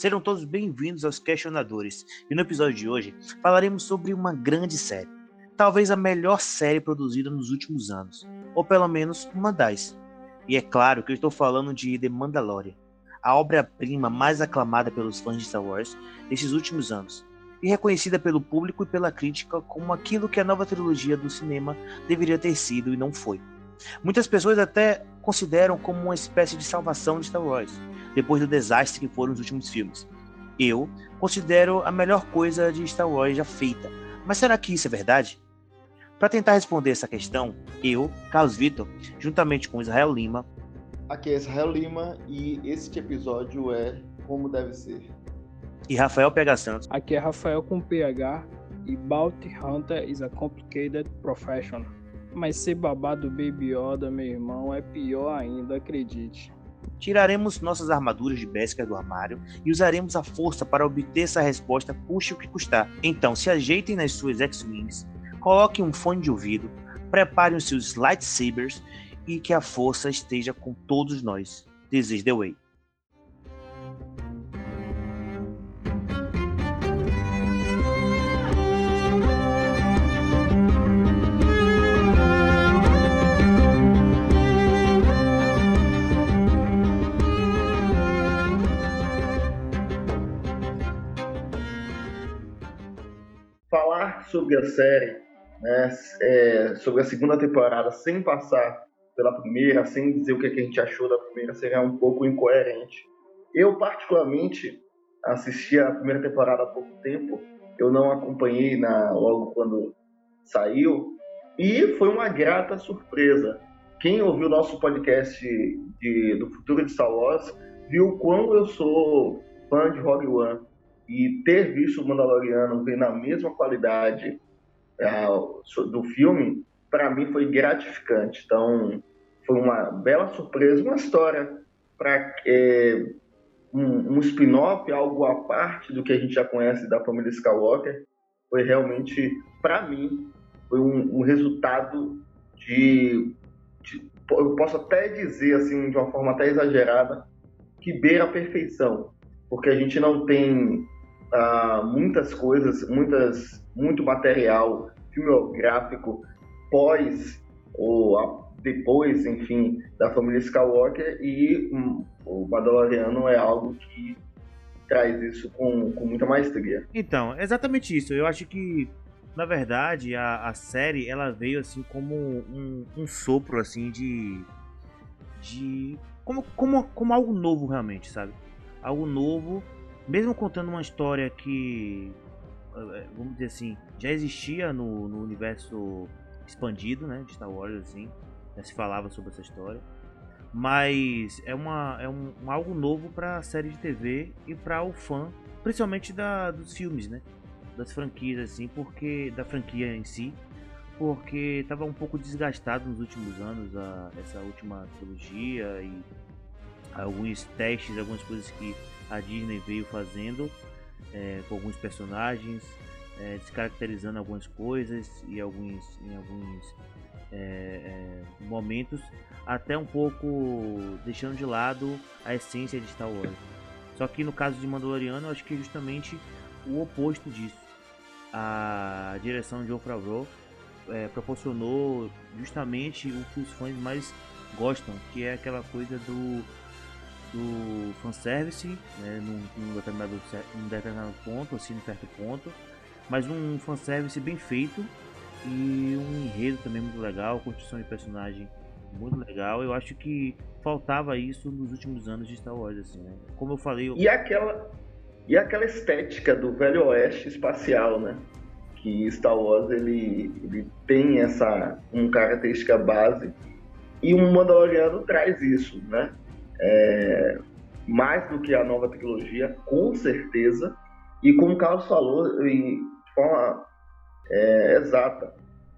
Sejam todos bem-vindos aos Questionadores. E no episódio de hoje falaremos sobre uma grande série. Talvez a melhor série produzida nos últimos anos. Ou pelo menos uma das. E é claro que eu estou falando de The Mandalorian. A obra-prima mais aclamada pelos fãs de Star Wars desses últimos anos. E reconhecida pelo público e pela crítica como aquilo que a nova trilogia do cinema deveria ter sido e não foi. Muitas pessoas até consideram como uma espécie de salvação de Star Wars, depois do desastre que foram os últimos filmes. Eu considero a melhor coisa de Star Wars já feita. Mas será que isso é verdade? Para tentar responder essa questão, eu, Carlos Vitor, juntamente com Israel Lima. Aqui é Israel Lima e este episódio é Como Deve Ser. E Rafael Pega Santos. Aqui é Rafael com PH e Bounty Hunter is a complicated profession. Mas ser babá do Baby Yoda, meu irmão, é pior ainda, acredite. Tiraremos nossas armaduras de Beskar do armário e usaremos a força para obter essa resposta, custe o que custar. Então, se ajeitem nas suas X-Wings, coloquem um fone de ouvido, preparem os seus lightsabers e que a força esteja com todos nós. This is the way. Sobre a série, né, é, sobre a segunda temporada, sem passar pela primeira, sem dizer o que, é que a gente achou da primeira, seria um pouco incoerente. Eu, particularmente, assisti a primeira temporada há pouco tempo, eu não acompanhei na, logo quando saiu, e foi uma grata surpresa. Quem ouviu nosso podcast de, do futuro de Star Wars viu quão eu sou fã de Rogue One e ter visto o Mandaloriano ver na mesma qualidade uh, do filme, para mim foi gratificante. Então, foi uma bela surpresa, uma história para é, um, um spin-off, algo à parte do que a gente já conhece da família Skywalker. Foi realmente, para mim, foi um, um resultado de, de, eu posso até dizer assim de uma forma até exagerada, que beira a perfeição, porque a gente não tem uh, muitas coisas, muitas, muito material filmográfico pós ou depois, enfim, da família Skywalker e um, o Mandaloriano é algo que traz isso com, com muita maestria. Então, exatamente isso. Eu acho que na verdade a, a série ela veio assim como um, um sopro assim de de como, como, como algo novo realmente, sabe? Algo novo mesmo contando uma história que, eh, vamos dizer assim, já existia no, no universo expandido, né, de Star Wars, assim, já se falava sobre essa história, mas é, uma, é um, um algo novo para a série de TV e para o fã, principalmente da, dos filmes, né, das franquias, assim, porque da franquia em si, porque estava um pouco desgastado nos últimos anos a, essa última trilogia e alguns testes, algumas coisas que a Disney veio fazendo é, com alguns personagens, é, descaracterizando algumas coisas e alguns, em alguns é, é, momentos, até um pouco deixando de lado a essência de Star Wars. Só que no caso de Mandaloriano, eu acho que é justamente o oposto disso. A direção de John Favreau é, proporcionou justamente o que os fãs mais gostam, que é aquela coisa do do fanservice, né, num, num, determinado, num determinado ponto, assim, num certo ponto, mas um fanservice bem feito e um enredo também muito legal, construção de personagem muito legal. Eu acho que faltava isso nos últimos anos de Star Wars, assim, né? Como eu falei. Eu... E aquela e aquela estética do velho oeste espacial, né? Que Star Wars ele, ele tem essa uma característica base e o Mandaloriano traz isso, né? É, mais do que a nova tecnologia, com certeza. E como o Carlos falou, de forma é, exata,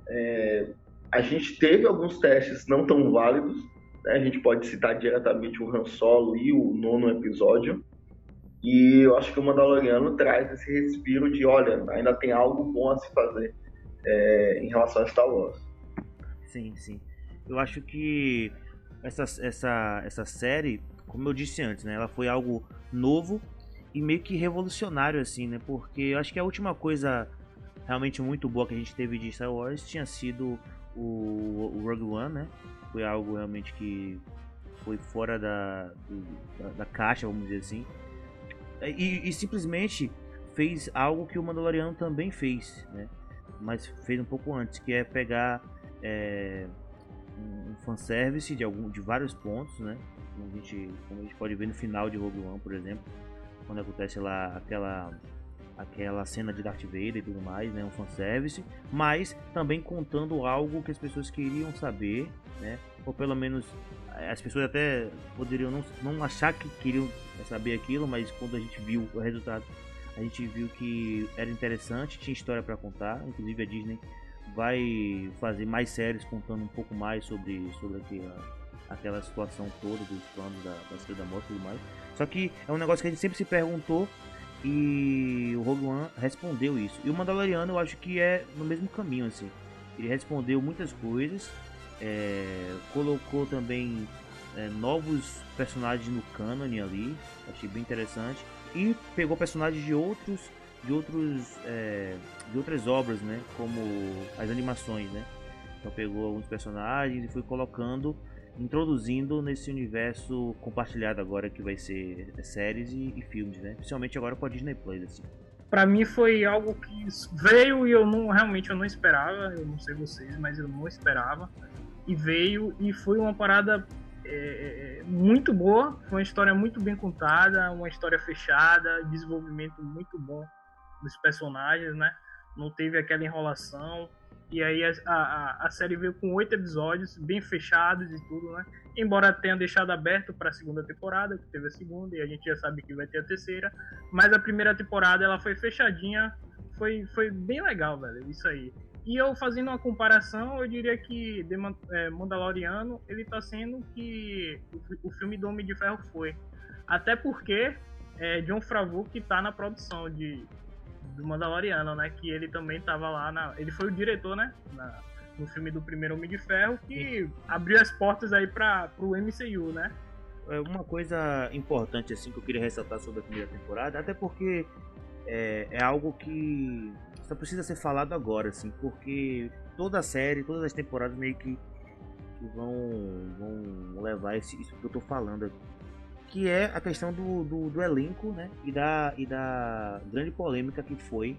é, a gente teve alguns testes não tão válidos. Né? A gente pode citar diretamente o Han Solo e o nono episódio. E eu acho que o Mandaloriano traz esse respiro de, olha, ainda tem algo bom a se fazer é, em relação a Star Wars. Sim, sim. Eu acho que essa, essa, essa série, como eu disse antes, né, ela foi algo novo e meio que revolucionário, assim, né? Porque eu acho que a última coisa realmente muito boa que a gente teve de Star Wars tinha sido o, o Rogue One, né? Foi algo realmente que foi fora da, da, da, caixa, vamos dizer assim. E, e, simplesmente fez algo que o Mandaloriano também fez, né? Mas fez um pouco antes, que é pegar é, um fanservice de, algum, de vários pontos, né? Como a, gente, como a gente pode ver no final de Rogue One, por exemplo, quando acontece lá aquela aquela cena de Darth Vader e tudo mais, né, um fanservice, mas também contando algo que as pessoas queriam saber, né, ou pelo menos eh, as pessoas até poderiam não, não achar que queriam saber aquilo, mas quando a gente viu o resultado, a gente viu que era interessante, tinha história para contar, inclusive a Disney vai fazer mais séries contando um pouco mais sobre, sobre aquela, aquela situação toda dos planos da, da Estrela da Morte e tudo mais. Só que é um negócio que a gente sempre se perguntou e o Rogue One respondeu isso. E o Mandaloriano eu acho que é no mesmo caminho, assim. Ele respondeu muitas coisas, é, colocou também é, novos personagens no canon ali, achei bem interessante. E pegou personagens de outros, de outros, é, de outras obras, né? Como as animações, né? Então pegou alguns personagens e foi colocando introduzindo nesse universo compartilhado agora que vai ser séries e, e filmes, né? Principalmente agora com a Disney Plus, assim. Mim foi algo que veio e eu não realmente eu não esperava, eu não sei vocês, mas eu não esperava e veio e foi uma parada é, é muito boa, foi uma história muito bem contada, uma história fechada, desenvolvimento muito bom dos personagens, né? Não teve aquela enrolação, e aí a, a, a, série veio com oito episódios, bem fechados e tudo, né? Embora tenha deixado aberto para a segunda temporada, que teve a segunda, e a gente já sabe que vai ter a terceira. Mas a primeira temporada ela foi fechadinha, foi, foi bem legal, velho, isso aí. E eu fazendo uma comparação, eu diria que The é, Mandaloriano, ele tá sendo que o, filme do Homem de Ferro foi. Até porque é John Favreau que tá na produção de, do Mandaloriano, né? Que ele também tava lá na. Ele foi o diretor, né? Na, no filme do primeiro Homem de Ferro, que Sim. abriu as portas aí para pro MCU, né? É uma coisa importante assim que eu queria ressaltar sobre a primeira temporada, até porque é, é algo que só precisa ser falado agora, assim, porque toda a série, todas as temporadas meio que, que vão, vão levar esse, isso que eu tô falando aqui que é a questão do, do, do, elenco né? e, da, e da grande polêmica que foi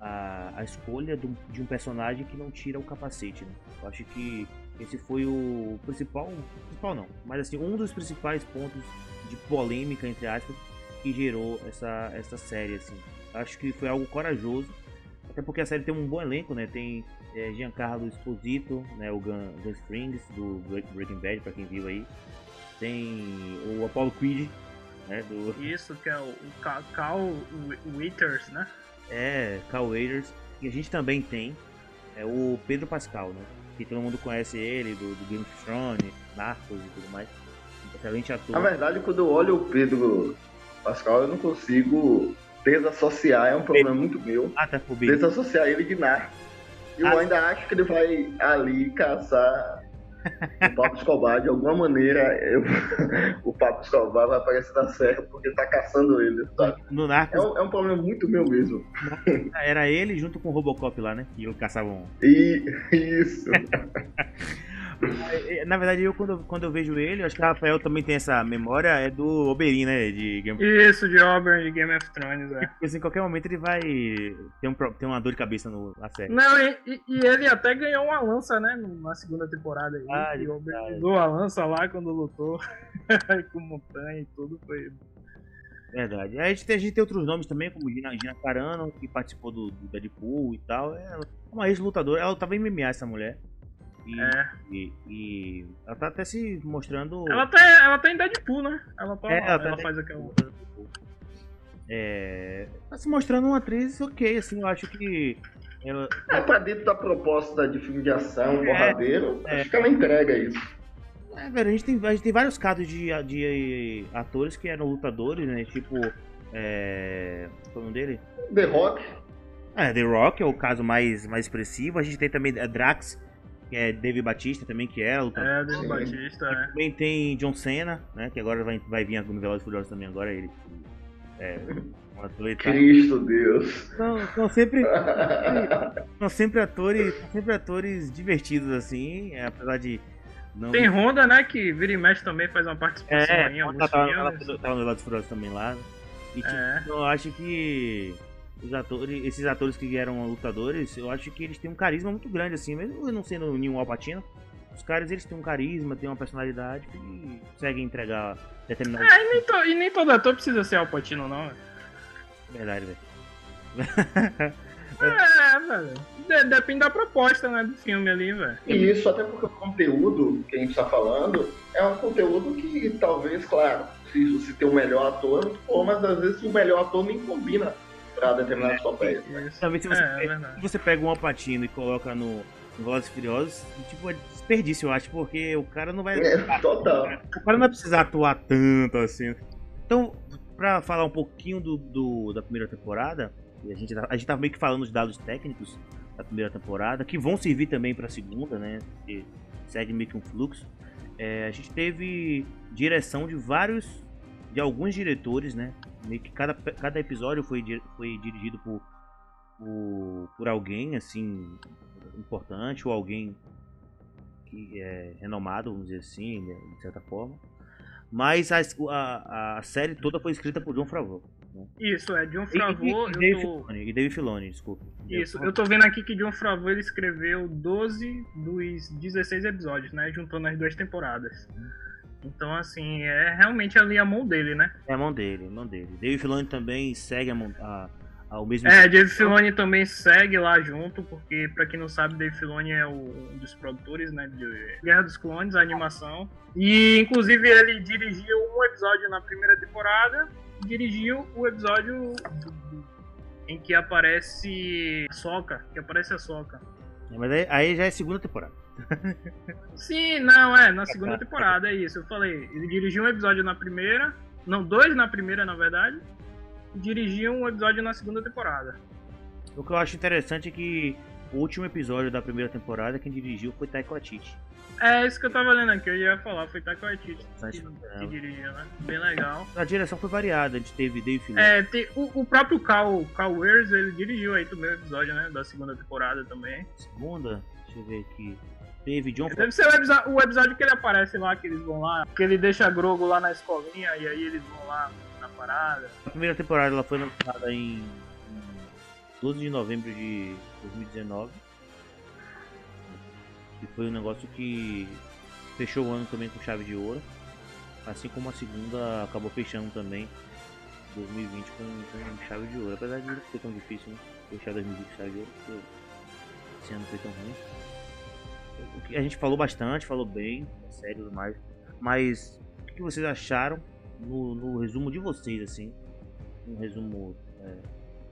a, a escolha do, de um personagem que não tira o capacete. Né? Eu acho que esse foi o principal, principal não, mas assim, um dos principais pontos de polêmica, entre aspas, que gerou essa, essa série. Assim. Acho que foi algo corajoso, até porque a série tem um bom elenco, né? Tem é, Giancarlo Esposito, né? o Gun, Gun do Breaking Bad, para quem viu aí tem o Apollo Creed, né? Do... Isso, que é o, o Cal Waiters, né? É, Cal Waiters. E a gente também tem é, o Pedro Pascal, né? Que todo mundo conhece ele, do, do Game of Thrones, Narcos e tudo mais. Excelente ator. Na verdade, quando eu olho o Pedro Pascal, eu não consigo desassociar, é um problema muito meu. Ah, tá Desassociar ele de Narcos. Eu ah, ainda acho que ele vai ali caçar o Pablo Escobar, de alguma maneira, eu, o Pablo Escobar vai aparecer na série porque tá caçando ele, sabe? No Narcos... É, um, é um problema muito meu mesmo. Era ele junto com o Robocop lá, né? E eu caçavam. E, isso. É, na verdade, eu quando, quando eu vejo ele, acho que o Rafael também tem essa memória, é do Oberyn, né? De Game Isso, de Oberyn, de Game of Thrones, é. Porque assim, em qualquer momento ele vai ter, um, ter uma dor de cabeça no, na série. Não, e, e, ele até ganhou uma lança, né? Na segunda temporada aí. Ah, e o Oberyn usou a lança lá quando lutou com montanha e tudo, foi... Verdade. A gente, tem, a gente tem outros nomes também, como Gina, Gina Carano, que participou do, do Deadpool e tal. É uma ex-lutadora. Ela tava em MMA, essa mulher. E, é. e, e, ela tá até se mostrando. Ela tá, ela tá em Deadpool, né? Ela, tá, é, ela, ela tá faz aquela. É, tá se mostrando uma atriz ok, assim, eu acho que. Ela... É, pra dentro da proposta de filme de ação, é, porradeiro, é, acho que ela entrega isso. É, velho, a gente tem, a gente tem vários casos de, de atores que eram lutadores, né? Tipo. É. Qual é o nome dele? The Rock. É, The Rock é o caso mais, mais expressivo. A gente tem também Drax, que é Dave Batista também, que é lutador. É, Dave Batista, é. Também tem John Cena, né? Que agora vai, vai vir no Velozes Furiosos também agora, ele É, um ator e. Cristo Deus. São, são sempre, são sempre atores, são sempre atores divertidos assim, é, apesar de não Tem Honda, né, que vira e mexe também faz uma participação é, em alguns ela tava, filmes. ela tava no Velozes e Furiosos também lá. né? E tipo, É. eu acho que os atores, esses atores que eram lutadores, eu acho que eles têm um carisma muito grande assim, mesmo eu não sendo nenhum Alpatino. Os caras eles têm um carisma, têm uma personalidade que conseguem entregar determinadas É, e nem, to- e nem todo ator precisa ser Alpatino, não. velho. verdade, velho. É, velho. De- depende da proposta, né, do filme ali, velho. E isso até porque o conteúdo que a gente está falando é um conteúdo que talvez, claro, se você tem o melhor ator, bom, mas às vezes o melhor ator nem combina para determinados papéis. Isso. Também se você, É, é você pega um Alpatino e coloca no, no Velozes e Furiosos, tipo, é desperdício, eu acho, porque o cara não vai. É, total. O cara não vai precisar atuar tanto assim. Então, pra falar um pouquinho do, do- da primeira temporada, e a gente, tá- a gente tava meio que falando os dados técnicos da primeira temporada, que vão servir também pra segunda, né? Que segue meio que um fluxo. É, a gente teve direção de vários, de alguns diretores, né? Meio que cada, cada episódio foi, foi dirigido por, por, por alguém, assim, importante, ou alguém que é renomado, vamos dizer assim, né, de certa forma. Mas a, a, a série toda foi escrita por John Favreau. Isso, é John E, e, Favreau. e, Dave Eu tô... Filoni, e Dave Filoni, desculpa. Isso, eu tô vendo aqui que John Favreau ele escreveu 12 dos 16 episódios, né? Juntando as duas temporadas. Então, assim, é realmente ali a mão dele, né? É a mão dele, a mão dele. Dave Filoni também segue a, mão- a, ao mesmo É, Dave Filoni também segue lá junto, porque, pra quem não sabe, Dave Filoni é o- um dos produtores, né? De Guerra dos Clones, a animação. E, inclusive, ele dirigiu um episódio na primeira temporada, dirigiu o episódio em que aparece a Soca, que aparece a Soca. É, Mas aí, aí já é segunda temporada. Sim, não, é, na segunda temporada, é isso. Eu falei, ele dirigiu um episódio na primeira, não, dois na primeira, na verdade, e dirigiu um episódio na segunda temporada. O que eu acho interessante é que o último episódio da primeira temporada, quem dirigiu foi Taika Waititi. É isso que eu tava lendo aqui, eu ia falar, foi Taika Waititi que, que dirigiu, né? Bem legal. A direção foi variada, a gente teve Dave Filoni. É, tem, o, o próprio Cal, Cal Wears, ele dirigiu aí também o episódio, né, da segunda temporada também. Segunda, deixa eu ver aqui. Teve John Deve ser o episódio, que ele aparece lá, que eles vão lá, que ele deixa Grogo lá na escolinha, e aí eles vão lá na parada. A primeira temporada ela foi lançada em, em 12 de novembro de 2019. E foi um negócio que fechou o ano também com chave de ouro. Assim como a segunda acabou fechando também 2020 com, com chave de ouro. Apesar de não ser tão difícil, né? Fechar 2020 com chave de ouro, porque esse ano foi tão ruim. A gente falou bastante, falou bem, sério tudo mais. Mas o que vocês acharam no, no resumo de vocês, assim? Um resumo é,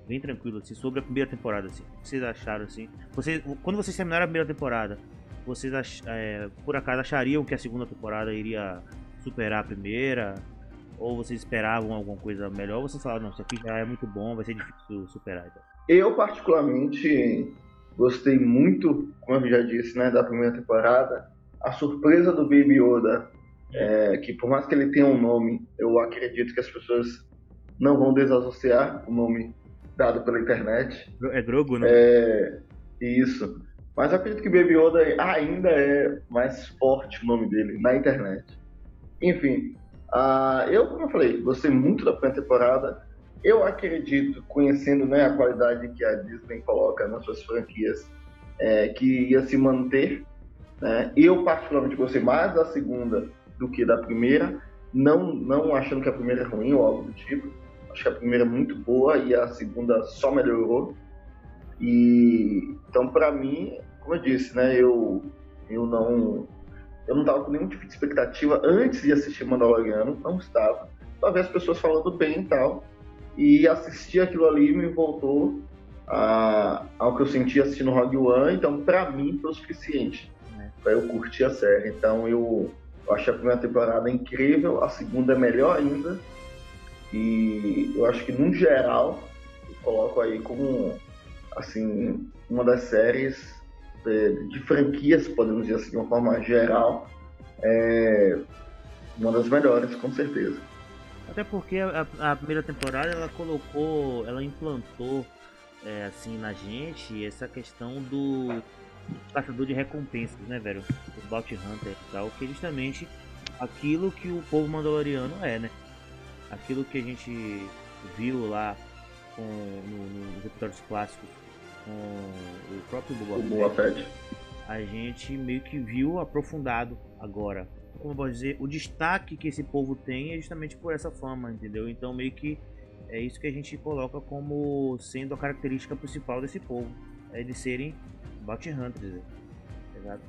bem tranquilo, assim, sobre a primeira temporada, assim. O que vocês acharam, assim? Vocês, quando vocês terminaram a primeira temporada, vocês ach, é, por acaso achariam que a segunda temporada iria superar a primeira? Ou vocês esperavam alguma coisa melhor? Ou vocês falaram, não, isso aqui já é muito bom, vai ser difícil superar. Então. Eu, particularmente, gostei muito, como eu já disse, né, da primeira temporada. A surpresa do Baby Yoda, é, que por mais que ele tenha um nome, eu acredito que as pessoas não vão desassociar o nome dado pela internet. É Grogu, né? É, isso. Mas acredito que Baby Yoda ainda é mais forte o nome dele na internet. Enfim, ah, eu, como eu falei, gostei muito da primeira temporada. Eu acredito, conhecendo né, a qualidade que a Disney coloca nas suas franquias, é, que ia se manter. Né? Eu, particularmente, gostei mais da segunda do que da primeira. Não, não achando que a primeira é ruim ou algo do tipo. Acho que a primeira é muito boa e a segunda só melhorou. E então, para mim, como eu disse, né, eu, eu não eu não tava com nenhum tipo de expectativa antes de assistir Mandaloriano, não estava. Só ver as pessoas falando bem e tal. E assistir aquilo ali me voltou a, ao que eu senti assistindo Rogue One, então para mim foi o suficiente É. para eu curtir a série. Então eu, eu achei a primeira temporada incrível, a segunda é melhor ainda. E eu acho que no geral eu coloco aí como assim uma das séries é, de franquias, podemos dizer assim, de uma forma geral, é uma das melhores, com certeza. Até porque a, a primeira temporada ela colocou, ela implantou é, assim na gente essa questão do caçador de recompensas, né, velho? O Bounty Hunter e tal, que é justamente aquilo que o povo mandaloriano é, né? Aquilo que a gente viu lá com, no, nos episódios clássicos com o próprio Boba, O Boa Fett. a gente meio que viu aprofundado agora. Como eu dizer, o destaque que esse povo tem é justamente por essa fama, entendeu? Então meio que é isso que a gente coloca como sendo a característica principal desse povo. É eles serem bounty hunters? Exato.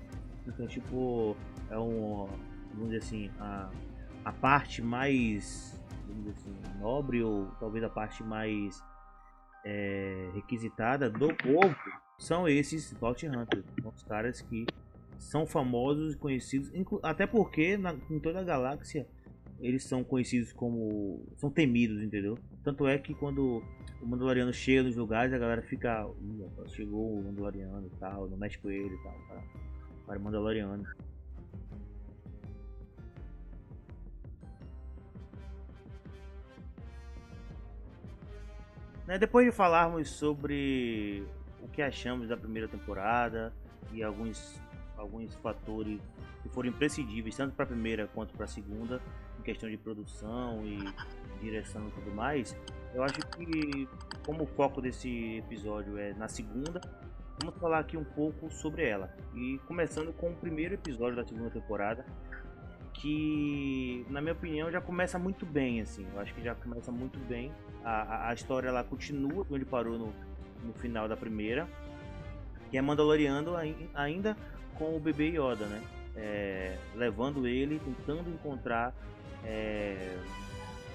Então tipo, é um. Vamos dizer assim, a, a parte mais assim, nobre ou talvez a parte mais é, requisitada do povo são esses Bounty Hunters. São os caras que são famosos e conhecidos, até porque na, em toda a galáxia eles são conhecidos como. são temidos, entendeu? Tanto é que quando o Mandaloriano chega nos lugares, a galera fica. "Ih, rapaz, chegou o Mandaloriano e tal, não mexe com ele e tal. Para, para o Mandaloriano. Né, depois de falarmos sobre o que achamos da primeira temporada e alguns, alguns fatores que foram imprescindíveis tanto para a primeira quanto para a segunda, em questão de produção e direção e tudo mais, eu acho que como o foco desse episódio é na segunda, vamos falar aqui um pouco sobre ela. E começando com o primeiro episódio da segunda temporada, que na minha opinião já começa muito bem assim. Eu acho que já começa muito bem. A, a, a história ela continua de onde parou no, no final da primeira, que é Mandaloriano ai- ainda com o bebê Yoda, né? É, levando ele, tentando encontrar é,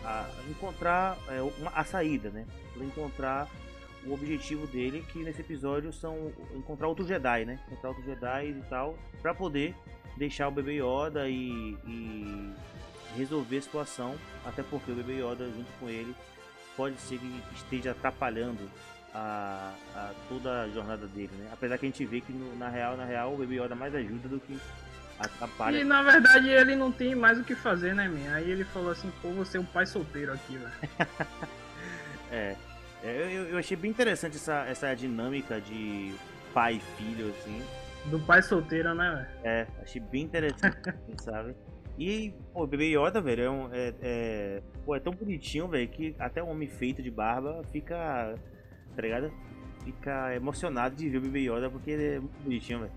a, encontrar é, uma- a saída, né? Encontrar o objetivo dele, que nesse episódio são encontrar outro Jedi, né? Encontrar outros Jedi e tal, para poder deixar o bebê Yoda e, e resolver a situação, até porque o bebê Yoda junto com ele pode ser que esteja atrapalhando a, a- toda a jornada dele, né? Apesar que a gente vê que no- na real, na real, o bebê Yoda mais ajuda do que atrapalha. E na verdade ele não tem mais o que fazer, né, man? Aí ele falou assim, pô, você é um pai solteiro aqui, velho. É, é, eu, eu achei bem interessante essa, essa dinâmica de pai e filho, assim. Do pai solteiro, né, velho? É, achei bem interessante, assim, sabe? E, pô, o bebê Yoda, velho, é, um, é, é, pô, é tão bonitinho, velho, que até um homem feito de barba fica, tá ligado? Fica emocionado de ver o bebê Yoda porque ele é muito bonitinho, velho.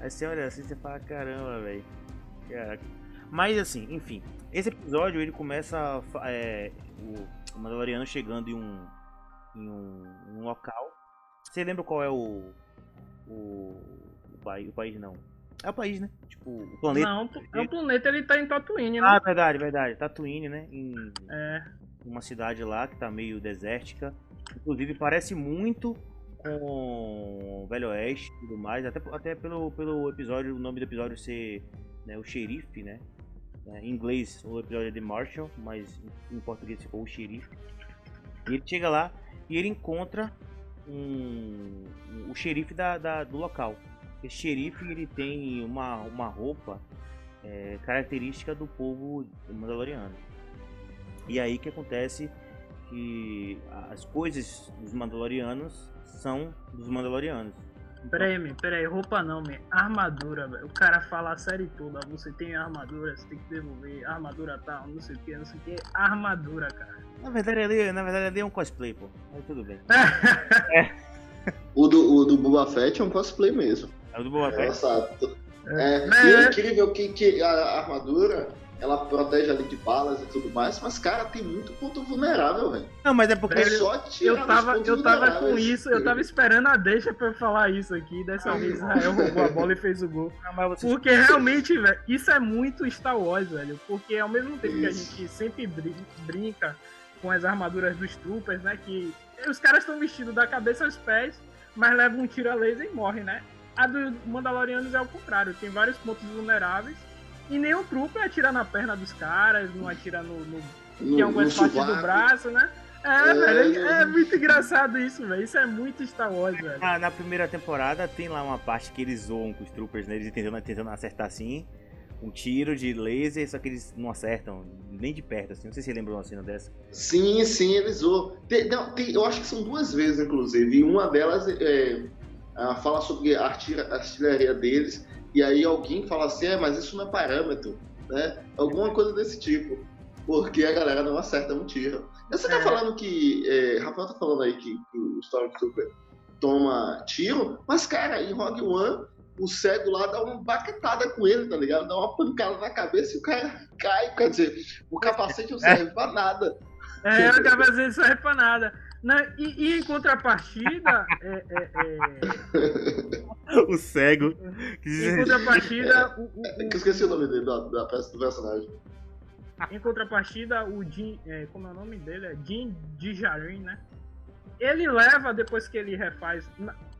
Aí você olha assim e você fala, caramba, velho. Mas assim, enfim, esse episódio ele começa é, o, Mandaloriano chegando em um, em um, um local. Você lembra qual é o, o, o, país, o país não? É o país, né? Tipo, o planeta. Não, é o planeta, ele tá em Tatooine, Ah, né? verdade, verdade. Tatooine, né? Em É. uma cidade lá que tá meio desértica. Inclusive parece muito com Velho Oeste e tudo mais. Até, até pelo, pelo episódio, o nome do episódio ser né, o xerife, né? É, em inglês o episódio é The Marshal, mas em, português ficou o xerife. E ele chega lá e ele encontra um, o xerife da, da- do local. Esse xerife ele tem uma, uma roupa é, característica do povo mandaloriano. E aí que acontece que as coisas dos Mandalorianos são dos Mandalorianos. Então, Pera aí, man, pera aí, roupa não, man. Armadura, velho. O cara fala a série toda, você tem armadura, você tem que devolver, armadura tal, não sei o que, não sei o que. Armadura, cara. na verdade ali, na verdade ali é um cosplay, pô. Mas tudo bem. O do, o do Boba Fett é um cosplay mesmo. É o do Boba Fett. Engraçado. É, É. e é incrível que, que a armadura ela protege ali de balas e tudo mais, mas cara, tem muito ponto vulnerável, velho. Não, mas é porque É só tirar Eu tava, eu tava com isso, eu tava esperando a deixa pra eu falar isso aqui. Dessa vez Israel roubou a bola e fez o gol. Mas vocês- Porque realmente, velho, isso é muito Star Wars, velho. Porque ao mesmo tempo que a Isso. gente sempre brin- brinca com as armaduras dos troopers, né? Que os caras estão vestidos da cabeça aos pés, mas levam um tiro a laser e morrem, né? A dos Mandalorianos é o contrário, tem vários pontos vulneráveis. E nenhum trooper atira na perna dos caras, não atira no, no no, em algumas no partes do braço, né? É, É, velho, é, né? muito engraçado isso, velho. Isso é muito Star Wars, velho. na, na primeira temporada tem lá uma parte que eles zoam com os troopers, né? Eles tentando, tentando acertar assim. um tiro de laser, só que eles não acertam nem de perto, assim. Não sei se você lembra uma cena dessa. Sim, sim, eles zoam. Tem, não, tem, eu acho que são duas vezes, inclusive. E uma delas é, fala sobre a artilharia deles. E aí alguém fala assim, é, mas isso não é parâmetro, né? Alguma coisa desse tipo. Porque a galera não acerta um tiro. Você tá é. falando que. É, Rafael tá falando aí que, que o Stormtrooper toma tiro, mas, cara, em Rogue One o cego lá dá uma baquetada com ele, tá ligado? Dá uma pancada na cabeça e o cara cai. Quer dizer, o capacete não serve pra nada. É, o capacete não serve pra nada. Na, e, e, em contrapartida. é, é, é... o cego. Em contrapartida. O, o, o... Esqueci o nome dele, da, da peça do personagem. Em contrapartida, o Jim. É, como é o nome dele? É Jim Djarin, né? Ele leva, depois que ele refaz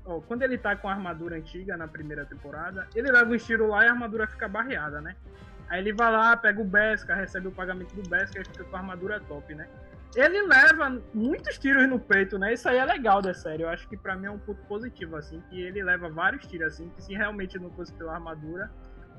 ó, quando ele tá com a armadura antiga na primeira temporada, ele leva um tiro lá e a armadura fica barreada, né? Aí ele vai lá, pega o Beskar, recebe o pagamento do Beskar e fica com a armadura top, né? Ele leva muitos tiros no peito, né? Isso aí é legal da série. Eu acho que para mim é um ponto positivo, assim, que ele leva vários tiros, assim, que se realmente não fosse pela armadura,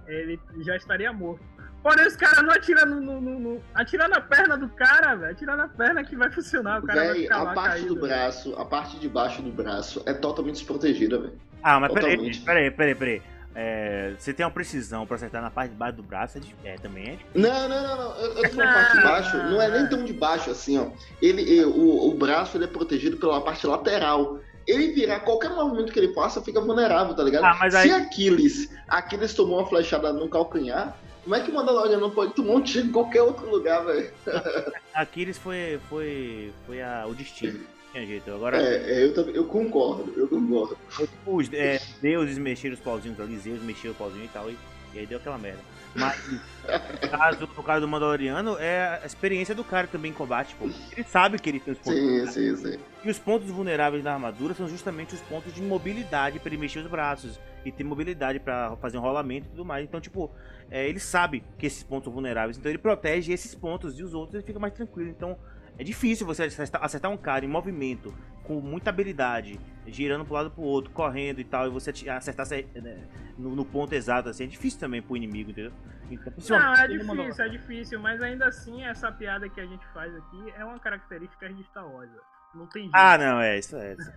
ele já estaria morto. Porém, os caras não atiram no, no, no, no, Atira na perna do cara, velho. Atira na perna que vai funcionar. O cara Véi, vai ficar a lá parte caído, do braço, a parte de baixo do braço é totalmente desprotegida, velho. Ah, mas peraí, peraí, peraí, peraí. É, você tem uma precisão pra acertar na parte de baixo do braço, é, é também é difícil. Não, não, não, não. Eu, eu tô falando parte de baixo, não é nem tão de baixo assim, ó. Ele, o, o braço ele é protegido pela parte lateral ele virar, qualquer movimento que ele faça, fica vulnerável, tá ligado? Ah, mas aí... Se Aquiles, Aquiles tomou uma flechada no calcanhar, como é que o Mandaloriano não pode tomar um tiro em qualquer outro lugar, velho? Aquiles foi, foi, foi a, o destino. Tinha jeito. Agora, é, é eu, eu concordo, eu concordo. Os é, deuses mexeram os pauzinhos ali, Zeus mexeu o pauzinho e tal, e, e aí deu aquela merda. Mas no caso, no caso do Mandaloriano, é a experiência do cara também em combate, pô. Ele sabe que ele tem os pontos. Sim, sim, sim. E os pontos vulneráveis da armadura são justamente os pontos de mobilidade para ele mexer os braços e ter mobilidade para fazer um rolamento e tudo mais. Então, tipo, é, ele sabe que esses pontos são vulneráveis, então ele protege esses pontos e os outros ele fica mais tranquilo. Então, é difícil você acertar um cara em movimento, com muita habilidade, girando para um lado pro outro, correndo e tal, e você acertar né, no, no, ponto exato, assim, é difícil também pro inimigo, entendeu? Então, não, é difícil, mandou... é difícil, mas ainda assim, essa piada que a gente faz aqui é uma característica de Star Wars. Não tem jeito. Ah, não, é, isso é. Isso.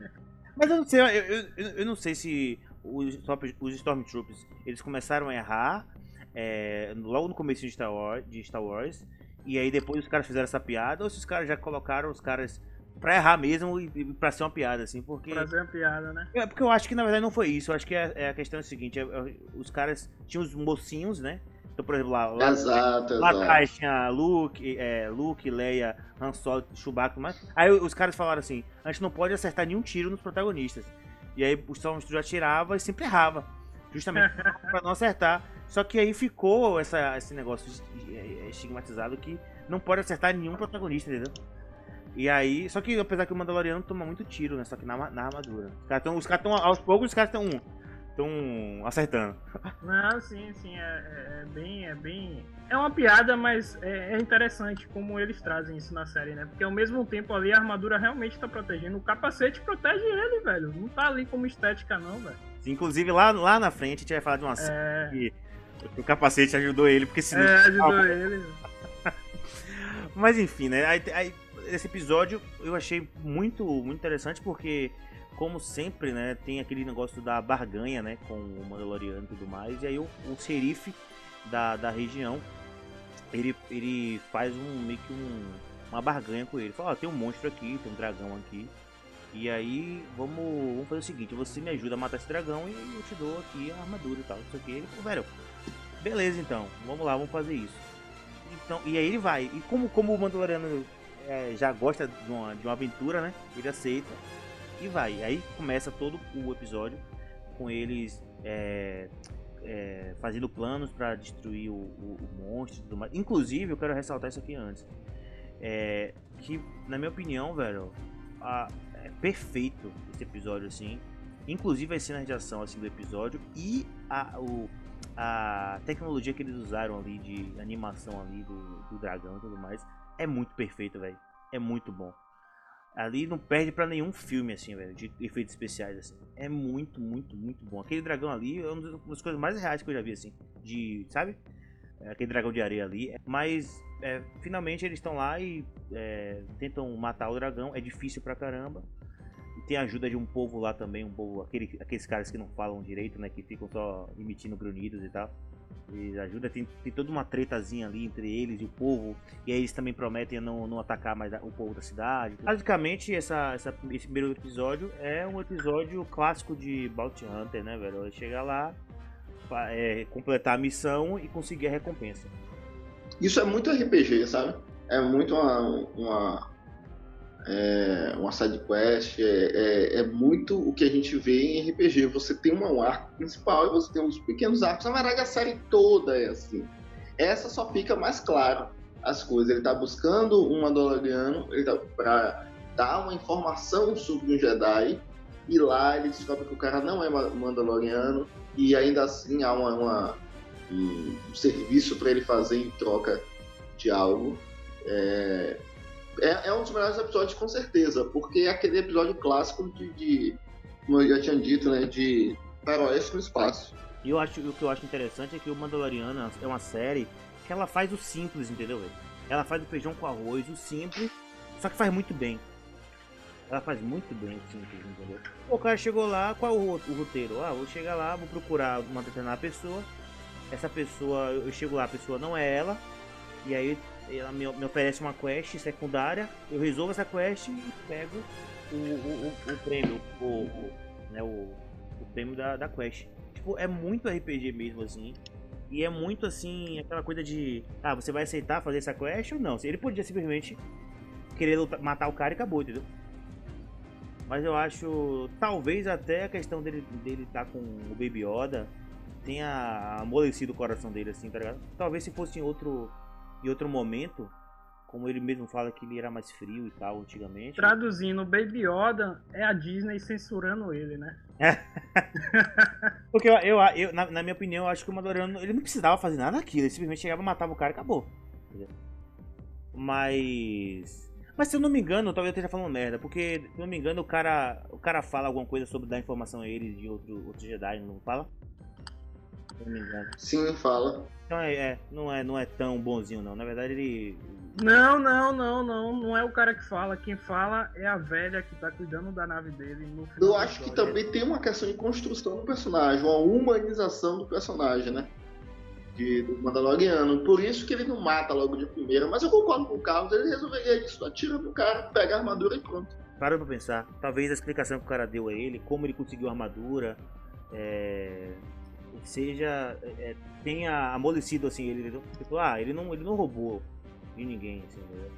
mas eu não sei, eu, eu, eu, não sei se os, os Stormtroopers, eles começaram a errar é, logo no começo de Star Wars, de Star Wars e aí depois os caras fizeram essa piada, ou se os caras já colocaram os caras pra errar mesmo e, e pra ser uma piada, assim, porque... Pra ser uma piada, né? É, porque eu acho que na verdade não foi isso, eu acho que é, é a questão é a seguinte, é, é, os caras tinham os mocinhos, né? Então, por exemplo, lá, lá, exato, lá atrás tinha Luke, é, Luke, Leia, Han Solo, Chewbacca, mas... Aí os caras falaram assim, a gente não pode acertar nenhum tiro nos protagonistas. E aí o Stormtrooper atirava e sempre errava, justamente pra não acertar. Só que aí ficou essa, esse negócio estigmatizado que não pode acertar nenhum protagonista, entendeu? E aí, só que apesar que o Mandaloriano toma muito tiro, né? Só que na, na armadura. Os caras tão, os caras tão, aos poucos os caras estão estão acertando. Não, sim, sim, é, é, é, bem, é bem, é uma piada, mas é, é, interessante como eles trazem isso na série, né? Porque ao mesmo tempo ali a armadura realmente tá protegendo, o capacete protege ele, velho. Não tá ali como estética não, velho. Inclusive lá, lá na frente a gente vai falar de uma é... que o capacete ajudou ele, porque senão. É, ajudou ele. Mas enfim, né? Aí, aí, esse episódio eu achei muito, muito interessante porque, como sempre, né? Tem aquele negócio da barganha, né? Com o Mandaloriano e tudo mais. E aí o, o xerife da, da região ele, ele faz um meio que um, uma barganha com ele. Fala: ó, tem um monstro aqui, tem um dragão aqui. E aí, vamos, vamos fazer o seguinte: você me ajuda a matar esse dragão e eu te dou aqui a armadura e tal. Isso aqui. Ele falou: velho, Beleza, então. Vamos lá, vamos fazer isso. Então, e aí ele vai. E como, como o Mandaloriano é, já gosta de uma, de uma aventura, né? Ele aceita e vai. Aí começa todo o episódio com eles é, é, fazendo planos para destruir o, o, o, monstro e tudo mais. Inclusive, eu quero ressaltar isso aqui antes. É, que, na minha opinião, velho, a, é perfeito esse episódio assim. Inclusive as cenas de ação assim, do episódio e a, o, a tecnologia que eles usaram ali de animação ali do, do dragão e tudo mais é muito perfeito, velho. É muito bom. Ali não perde para nenhum filme, assim, velho, de efeitos especiais, assim. É muito, muito, muito bom. Aquele dragão ali é uma das coisas mais reais que eu já vi, assim. de. Sabe? É, aquele dragão de areia ali. Mas é, finalmente eles estão lá e é, tentam matar o dragão. É difícil pra caramba. Tem a ajuda de um povo lá também, um povo, aquele, aqueles caras que não falam direito, né? Que ficam só emitindo grunhidos e tal. Eles ajudam, tem, tem toda uma tretazinha ali entre eles e o povo. E aí eles também prometem não, não atacar mais o povo da cidade. Basicamente, essa, essa, esse primeiro episódio é um episódio clássico de Bounty Hunter, né, velho? Ele chega lá, é, completar a missão e conseguir a recompensa. Isso é muito RPG, sabe? É muito uma, uma, é, uma side quest, é, é, é, muito o que a gente vê em RPG. Você tem um arco principal e você tem uns pequenos arcos. Na verdade, a série toda é assim. Essa só fica mais claro as coisas. Ele está buscando um Mandaloriano tá, para dar uma informação sobre um Jedi e lá ele descobre que o cara não é Mandaloriano e ainda assim há uma, uma um, um serviço para ele fazer em troca de algo. É, é, é, um dos melhores episódios com certeza, porque é aquele episódio clássico de, de como eu já tinha dito, né, de faroeste no espaço. E eu acho, o que eu acho interessante é que o Mandaloriano é uma série que ela faz o simples, entendeu? Ela faz o feijão com arroz, o simples, só que faz muito bem. Ela faz muito bem o simples, entendeu? O cara chegou lá, qual o roteiro? Ah, vou chegar lá, vou procurar uma determinada pessoa. Essa pessoa, eu chego lá, a pessoa não é ela. E aí ela me, me, oferece uma quest secundária, eu resolvo essa quest e pego o, o, o, o prêmio, o, né, o, prêmio da, da quest. Tipo, é muito RPG mesmo, assim. E é muito assim, aquela coisa de. Ah, você vai aceitar fazer essa quest ou não? Ele podia simplesmente querer matar o cara e acabou, entendeu? Mas eu acho. Talvez até a questão dele dele tá com o Baby Yoda tenha amolecido o coração dele, assim, tá ligado? Talvez se fosse em outro em outro momento, como ele mesmo fala que ele era mais frio e tal antigamente. Traduzindo, Baby Yoda é a Disney censurando ele, né? Porque eu, eu, eu na, na, minha opinião, eu acho que o Mandaloriano ele não precisava fazer nada daquilo, ele simplesmente chegava, matava o cara e acabou. Mas. Mas se eu não me engano, talvez eu esteja falando merda, porque se eu não me engano, o cara, o cara fala alguma coisa sobre dar informação a eles de outro, outro Jedi, não fala? Se não me engano. Sim, fala. Então é, é, não é, não é tão bonzinho não. Na verdade ele. Não, não, não, não. Não é o cara que fala. Quem fala é a velha que tá cuidando da nave dele no final. Eu acho que também tem uma questão de construção do personagem, uma humanização do personagem, né? De, do Mandaloriano. Por isso que ele não mata logo de primeira. Mas eu concordo com o Carlos, ele resolveria isso. Atira no cara, pega a armadura e pronto. Para pra pensar. Talvez a explicação que o cara deu a ele, como ele conseguiu a armadura. É seja é, tenha amolecido assim ele tipo, ah ele não ele não roubou de ninguém assim, ele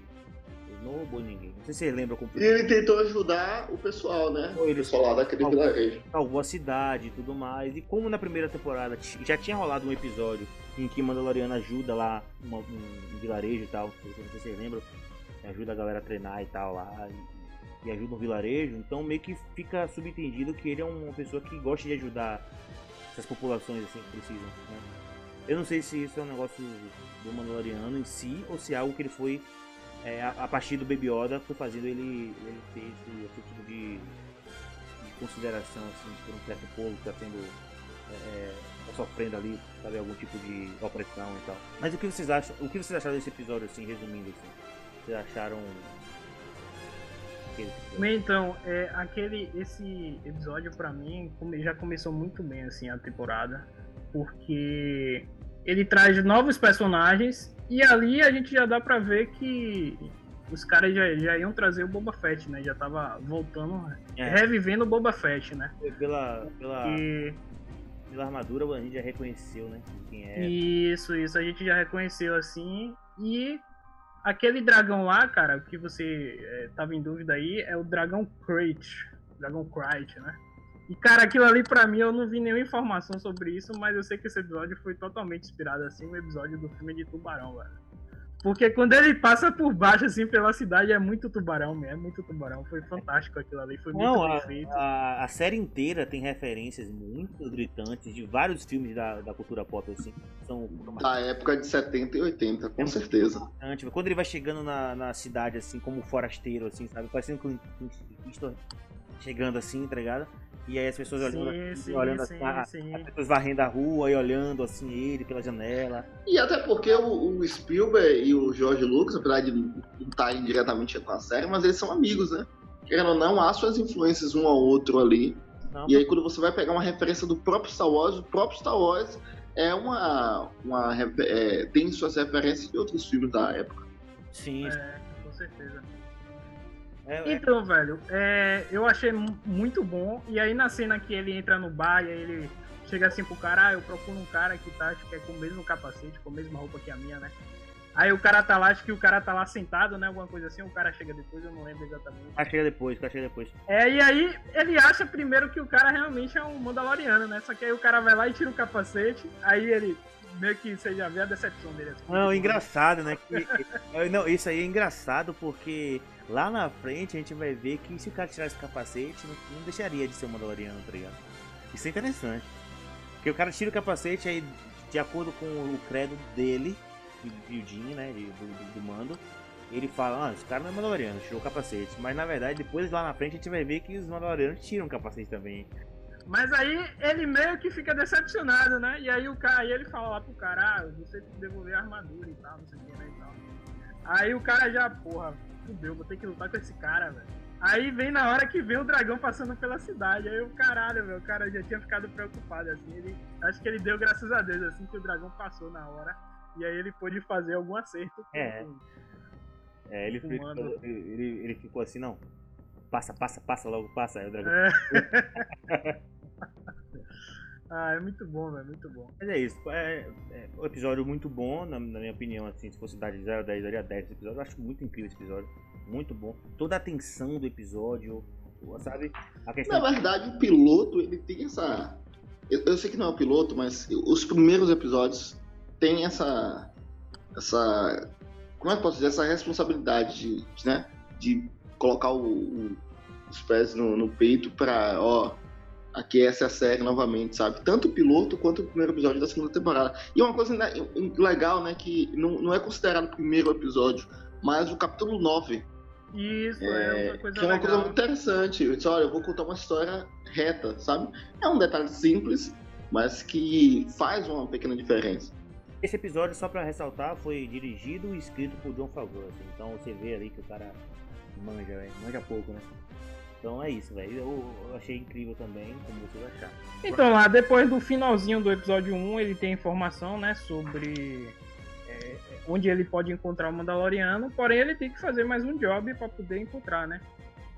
não roubou ninguém. Não sei se você lembra como e ele tentou ajudar o pessoal né? O pessoal lá daquele salvou, vilarejo. salvou a cidade e tudo mais. E como na primeira temporada já tinha rolado um episódio em que Mandaloriano ajuda lá uma, um, um, vilarejo e tal não sei se vocês lembram ajuda a galera a treinar e tal lá e, e ajuda um vilarejo então meio que fica subentendido que ele é uma pessoa que gosta de ajudar essas populações assim precisam. Né? Eu não sei se isso é um negócio do Mandaloriano em si ou se é algo que ele foi é, a, a, partir do Baby Yoda foi fazendo ele, ele ter esse, esse tipo de, de, consideração assim por um certo povo que está tendo é, é, tá sofrendo ali, sabe, algum tipo de opressão e tal. Mas o que vocês acham? O que vocês acharam desse episódio assim, resumindo assim? Vocês acharam Então, é, aquele, esse episódio para mim já começou muito bem assim a temporada, porque ele traz novos personagens e ali a gente já dá para ver que os caras já, já iam trazer o Boba Fett, né? Já tava voltando, é. revivendo o Boba Fett, né? Pela, pela, e... pela armadura a gente já reconheceu, né? Quem é. Isso, isso, a gente já reconheceu assim. E Aquele dragão lá, cara, que você é, tava em dúvida aí, é o dragão Crate. Dragão Crate, né? E, cara, aquilo ali pra mim eu não vi nenhuma informação sobre isso, mas eu sei que esse episódio foi totalmente inspirado assim no episódio do filme de Tubarão, velho. Porque quando ele passa por baixo, assim, pela cidade, é muito tubarão mesmo, é muito tubarão. Foi fantástico aquilo ali, foi muito Não, bem a. A, a, série inteira tem referências muito gritantes de vários filmes da, da cultura pop, assim. São... Da época de 70 e 80, com é certeza. Quando ele vai chegando na, na cidade, assim, como forasteiro, assim, sabe? Parecendo que estou chegando assim, tá ligado? E aí as pessoas olhando, Sim, assim, sim, olhando sim, assim, a- sim. as pessoas varrendo a rua e olhando assim ele pela janela. E até porque o, o Spielberg e o George Lucas, apesar de não estarem diretamente com a série, mas eles são amigos, né? Querendo ou não, há suas influências um ao outro ali. Não, E aí quando você vai pegar uma referência do próprio Star Wars, o próprio Star Wars é uma. uma é, tem suas referências de outros filmes da época. sim, É, com certeza. É, é, Então, velho, é, eu achei mu- muito bom. E aí na cena que ele entra no bar e aí ele chega assim pro cara, ah, eu procuro um cara que tá, acho que é com o mesmo capacete, com a mesma roupa que a minha, né? Aí o cara tá lá, acho que o cara tá lá sentado, né? Alguma coisa assim, o cara chega depois, eu não lembro exatamente. Ah, chega depois, cara, chega depois. É, e aí ele acha primeiro que o cara realmente é um Mandaloriano, né? Só que aí o cara vai lá e tira o capacete, aí ele meio que você já vê a decepção dele. Não, engraçado, né? que- não, isso aí é engraçado porque lá na frente a gente vai ver que se o cara tirasse o capacete, não, não deixaria de ser um Mandaloriano, tá ligado? Isso é interessante. Porque o cara tira o capacete aí, de acordo com o credo dele, e o Jin, né? de- Do, do, do mando, ele fala, ah, esse cara não é Mandaloriano, tirou o capacete. Mas na verdade, depois lá na frente a gente vai ver que os Mandalorianos tiram o capacete também. Mas aí ele meio que fica decepcionado, né? E aí o cara, aí ele fala lá pro cara, ah, você tem que devolver a armadura e tal, não sei o que, né? E tal. Aí o cara já, porra, fudeu, vou ter que lutar com esse cara, velho. Aí vem na hora que vem o dragão passando pela cidade. Aí o caralho, velho, o cara já tinha ficado preocupado, assim. Ele, acho que ele deu graças a Deus, assim, que o dragão passou na hora. E aí ele pôde fazer algum acerto. É. com- É, ele, ficou, ele- ele ficou assim, não. Passa, passa, passa logo, passa. Aí o dragão É. ah, é muito bom, velho, muito bom. Mas é isso, é, é um episódio muito bom, na, na minha opinião, assim, se fosse dar de 0 a 10, daria 10 esse episódio, eu acho muito incrível esse episódio, muito bom. Toda a tensão do episódio, sabe? A questão... Na verdade, o piloto, ele tem essa. Eu, eu sei que não é o piloto, mas os primeiros episódios têm essa. essa. Como é que eu posso dizer? Essa responsabilidade de, de, né? de colocar o- o- os pés no, no peito pra, ó. Aqui essa é a série novamente, sabe? Tanto o piloto quanto o primeiro episódio da segunda temporada. E uma coisa né, legal, né? Que não, não é considerado o primeiro episódio, mas o capítulo 9 Isso, é, é, outra coisa que é uma legal. coisa muito interessante. Eu disse, olha, eu vou contar uma história reta, sabe? É um detalhe simples, mas que faz uma pequena diferença. Esse episódio, só pra ressaltar, foi dirigido e escrito por John Favreau, assim, então você vê ali que o cara manja, velho, manja pouco, né? Então é isso, velho, eu, eu achei incrível também, como vocês acharam. Então lá, depois do finalzinho do episódio 1, ele tem informação, né, sobre é, onde ele pode encontrar o Mandaloriano, porém ele tem que fazer mais um job pra poder encontrar, né?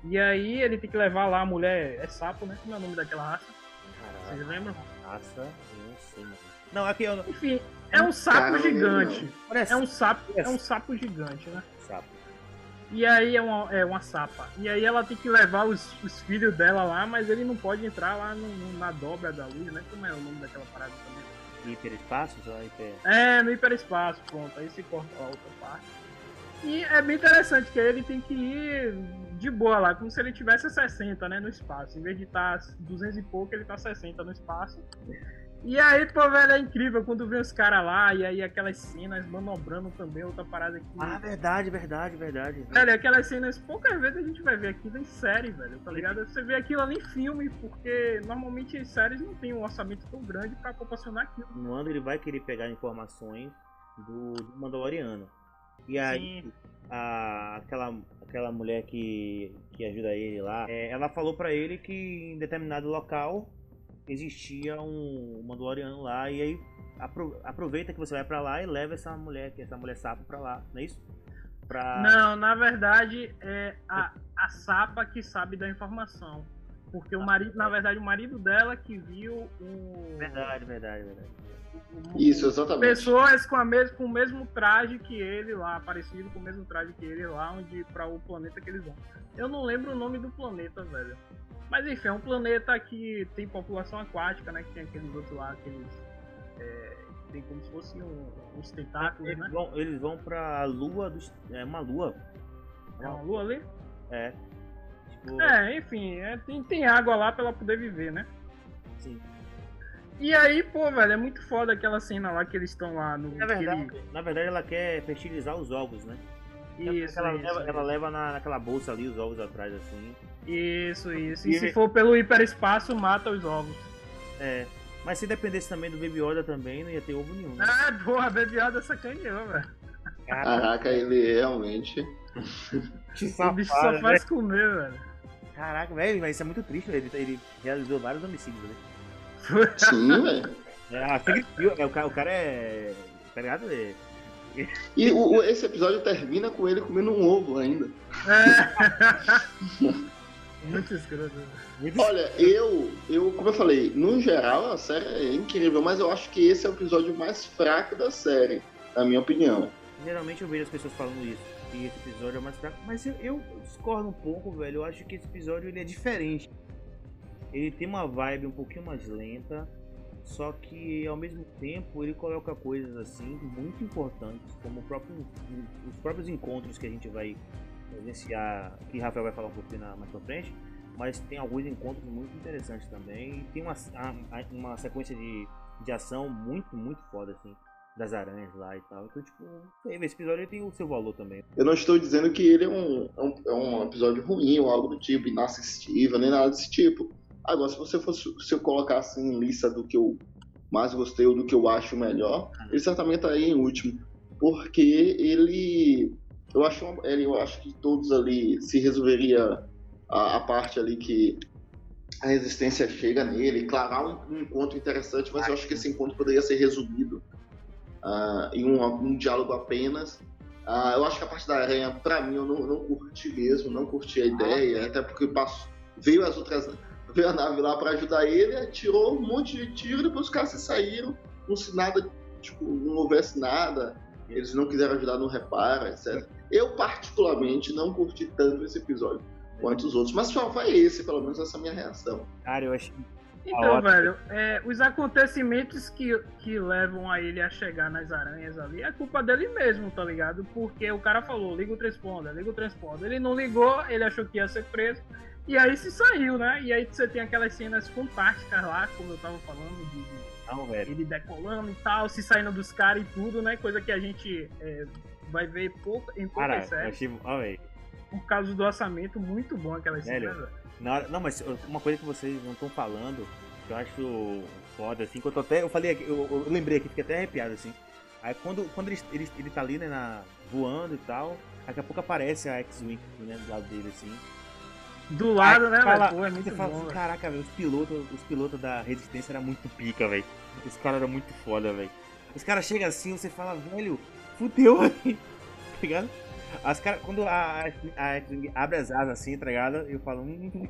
E aí ele tem que levar lá a mulher, é sapo, né? Como é o nome daquela raça? Vocês lembram? raça, não sei, mano. Não, aqui eu não... Enfim, é um sapo Cara, gigante. Parece É um sapo, é um sapo gigante, né? E aí é uma, é uma sapa. E aí ela tem que levar os, os filhos dela lá, mas ele não pode entrar lá no- no- na dobra da luz, né? Como é o nome daquela parada também? Hiperespaço, só hiper... É, no hiperespaço, pronto. Aí se corta a outra parte. E é bem interessante que ele tem que ir de boa lá, como se ele tivesse 60, né, no espaço. Em vez de estar 200 e pouco, ele tá 60 no espaço. E aí, pô, velho, é incrível quando vê os caras lá, e aí aquelas cenas manobrando também, outra parada aqui. Ah, verdade, verdade, verdade. Velho, aquelas cenas, poucas vezes a gente vai ver aquilo em série, velho, tá ligado? Você vê aquilo ali em filme, porque normalmente as séries não tem um orçamento tão grande pra proporcionar aquilo. No ano ele vai querer pegar informações do, do Mandaloriano. E aí, Sim. a, aquela, aquela mulher que, que ajuda ele lá, é, ela falou pra ele que em determinado local existia um Mandaloriano lá. E aí, apro- aproveita que você vai pra lá e leva essa mulher, essa mulher sapo pra lá, não é isso? Pra... Não, na verdade é a, a Sapa que sabe da informação. Porque o marido, na verdade, o marido dela que viu o. Verdade, verdade, verdade. o- Isso, exatamente. Pessoas com, a mes com o mesmo traje que ele lá, parecido com o mesmo traje que ele lá, onde para o planeta que eles vão. Eu não lembro o nome do planeta, velho. Mas enfim, é um planeta que tem população aquática, né? Que tem aqueles outros lá, aqueles. é, que tem como se fosse um, uns tentáculos, Eles né? vão, eles vão pra lua dos. É uma lua. É uma lua ali? É. Tipo, É, enfim, é, tem, tem água lá pra ela poder viver, né? sim. E aí, pô, velho, é muito foda aquela cena lá que eles estão lá no. Na verdade, na verdade, ela quer fertilizar os ovos, né? Isso, ela, isso, leva, isso. ela leva na, naquela bolsa ali os ovos atrás, assim. Isso, isso. E, e se for pelo hiperespaço, mata os ovos. É. Mas se dependesse também do Baby Yoda também, não ia ter ovo nenhum. Né? Ah, porra, Baby Yoda sacaneou, velho. Caraca, ele realmente. o bicho só né? faz comer, velho. Caraca, velho, isso é muito triste, velho. Ele realizou vários homicídios, velho. Sim, velho. É, ah, é, o, cara, o cara é. Tá ligado? É... E o, esse episódio termina com ele comendo um ovo ainda. É. Muito escroto. Olha, eu, eu, como eu falei, no geral a série é incrível, mas eu acho que esse é o episódio mais fraco da série, na minha opinião. Geralmente eu vejo as pessoas falando isso, que esse episódio é o mais fraco, mas eu, eu discordo um pouco, velho. Eu acho que esse episódio ele é diferente. Ele tem uma vibe um pouquinho mais lenta, só que ao mesmo tempo ele coloca coisas assim muito importantes, como próprio, os próprios encontros que a gente vai vivenciar, que Rafael vai falar um pouquinho mais pra frente, mas tem alguns encontros muito interessantes também. E tem uma, uma sequência de, de ação muito, muito foda, assim, das aranhas lá e tal. Então, tipo, esse episódio tem o seu valor também. Eu não estou dizendo que ele é um, é um, é um episódio ruim ou algo do tipo, inassistível, nem nada desse tipo Agora, se você fosse se eu colocasse em lista do que eu mais gostei ou do que eu acho melhor, ele certamente estaria em último. Porque ele. Eu acho, eu acho que todos ali se resolveria a, a parte ali que a resistência chega nele. Claro, há um, um encontro interessante, mas eu acho que esse encontro poderia ser resumido uh, em um, um, diálogo apenas. Uh, eu acho que a parte da aranha, para mim, eu não, não curti mesmo, não curti a ideia, até porque passo, veio as outras veio a nave lá para ajudar ele, atirou um monte de tiro, depois os caras se saíram, como se nada, tipo, não houvesse nada, eles não quiseram ajudar no reparo, etc. Eu, particularmente, não curti tanto esse episódio quanto os outros, mas só foi esse, pelo menos, essa minha reação. Cara, eu achei. Então, velho, é, os acontecimentos que, que levam a ele a chegar nas aranhas ali é culpa dele mesmo, tá ligado? Porque o cara falou, liga o transponder, liga o transponder. Ele não ligou, ele achou que ia ser preso. E aí se saiu, né? E aí você tem aquelas cenas fantásticas lá, como eu tava falando, de, de não, velho. ele decolando e tal, se saindo dos caras e tudo, né? Coisa que a gente é, vai ver pouco, em poucas Caraca, séries. Achei... Oh, por causa do orçamento, muito bom aquelas cenas, velho. Hora... Não, mas uma coisa que vocês não estão falando, que eu acho foda, assim, que eu tô até. Eu falei aqui, eu, eu lembrei aqui, fiquei até arrepiado, assim. Aí quando, quando ele, ele, ele tá ali, né, na, voando e tal, daqui a pouco aparece a X-Wing né, do lado dele, assim. Do lado, Aí, né, fala, Pô, é muito você bom, fala assim, caraca, velho, os pilotos, os pilotos da resistência eram muito pica, velho. Esse cara era muito foda, velho. Os caras chegam assim, você fala, velho, fudeu, velho. Tá ligado? As cara, quando a, a, abre as asas assim, tá ligado? Eu falo, hum,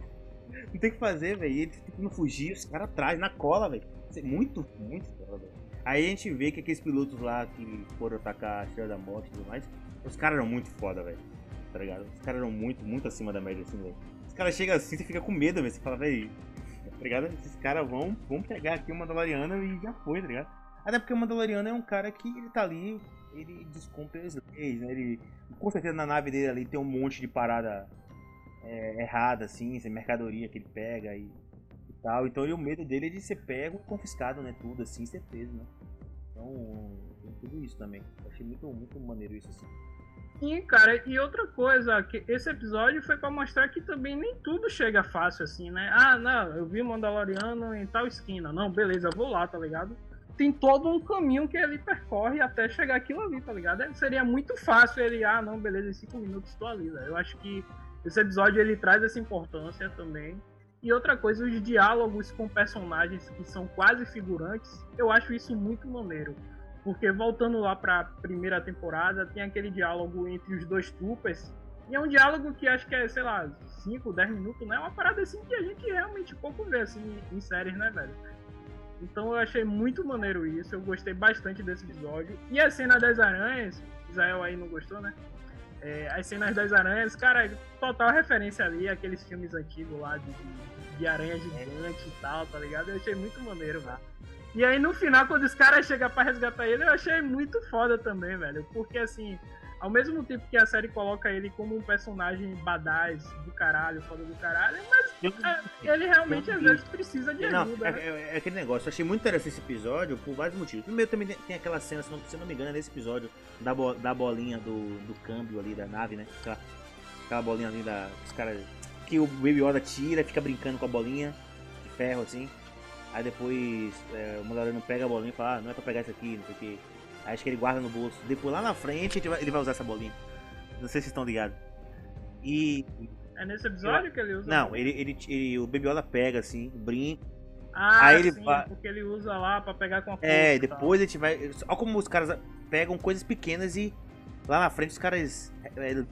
não tem o que fazer, velho. Ele tentando fugir, os caras atrás, na cola, velho. Muito, muito foda, velho. Aí a gente vê que aqueles pilotos lá que foram atacar a Estrela da Morte e tudo mais, os caras eram muito foda, velho. Tá ligado? Os caras eram muito, muito acima da média, assim, velho caras chegam assim, você fica com medo, velho. Você fala, velho, tá ligado? Esses caras vão, vão pegar aqui o Mandaloriano e já foi, tá ligado? Até porque o Mandaloriano é um cara que ele tá ali, ele descumpre as leis, né? Ele, com certeza na nave dele ali tem um monte de parada é, errada, assim, essa mercadoria que ele pega e, e, tal. Então o medo dele é de ser pego e confiscado, né? Tudo assim, certeza, né? Então, tem tudo isso também. Eu achei muito, muito maneiro isso, assim. Sim, cara, e outra coisa, que esse episódio foi para mostrar que também nem tudo chega fácil assim, né? Ah, não, eu vi Mandaloriano em tal esquina. Não, beleza, vou lá, tá ligado? Tem todo um caminho que ele percorre até chegar aquilo ali, tá ligado? É, seria muito fácil ele, ah, não, beleza, em cinco minutos estou ali, né? Eu acho que esse episódio ele traz essa importância também. E outra coisa, os diálogos com personagens que são quase figurantes, eu acho isso muito maneiro porque voltando lá pra primeira temporada, tem aquele diálogo entre os dois troopers. E é um diálogo que acho que é, sei lá, 5, 10 minutos, né? É uma parada assim que a gente realmente pouco vê assim, em séries, né, velho? Então eu achei muito maneiro isso, eu gostei bastante desse episódio. E a cena das aranhas, Israel aí não gostou, né? É, as cenas das aranhas, cara, total referência ali, aqueles filmes antigos lá de, de, de aranha gigante e tal, tá ligado? Eu achei muito maneiro, velho. E aí no final, quando os caras chegam pra resgatar ele, eu achei muito foda também, velho. Porque assim, ao mesmo tempo que a série coloca ele como um personagem badass do caralho, foda do caralho, mas é, ele realmente às vezes precisa de não, ajuda. É, né? é, é, aquele negócio, eu achei muito interessante esse episódio por vários motivos. Primeiro também tem aquela cena, se não, se não me engano, é nesse episódio da, bo, da bolinha do, do câmbio ali da nave, né? Aquela, aquela bolinha ali da. Os caras que o Baby Yoda tira, fica brincando com a bolinha de ferro assim. Aí depois é, o Mandaloriano pega a bolinha e fala, ah, não é pra pegar isso aqui, não sei o que. Acho que ele guarda no bolso. Depois lá na frente ele vai, usar essa bolinha. Não sei se vocês estão ligados. E. É nesse episódio que ele usa? Não, ele, ele, ele, o Baby Yoda pega assim, brinca. Ah, aí ele sim, vai... porque ele usa lá pra pegar com a força, É, depois a gente vai. Olha como os caras pegam coisas pequenas e lá na frente os caras. É,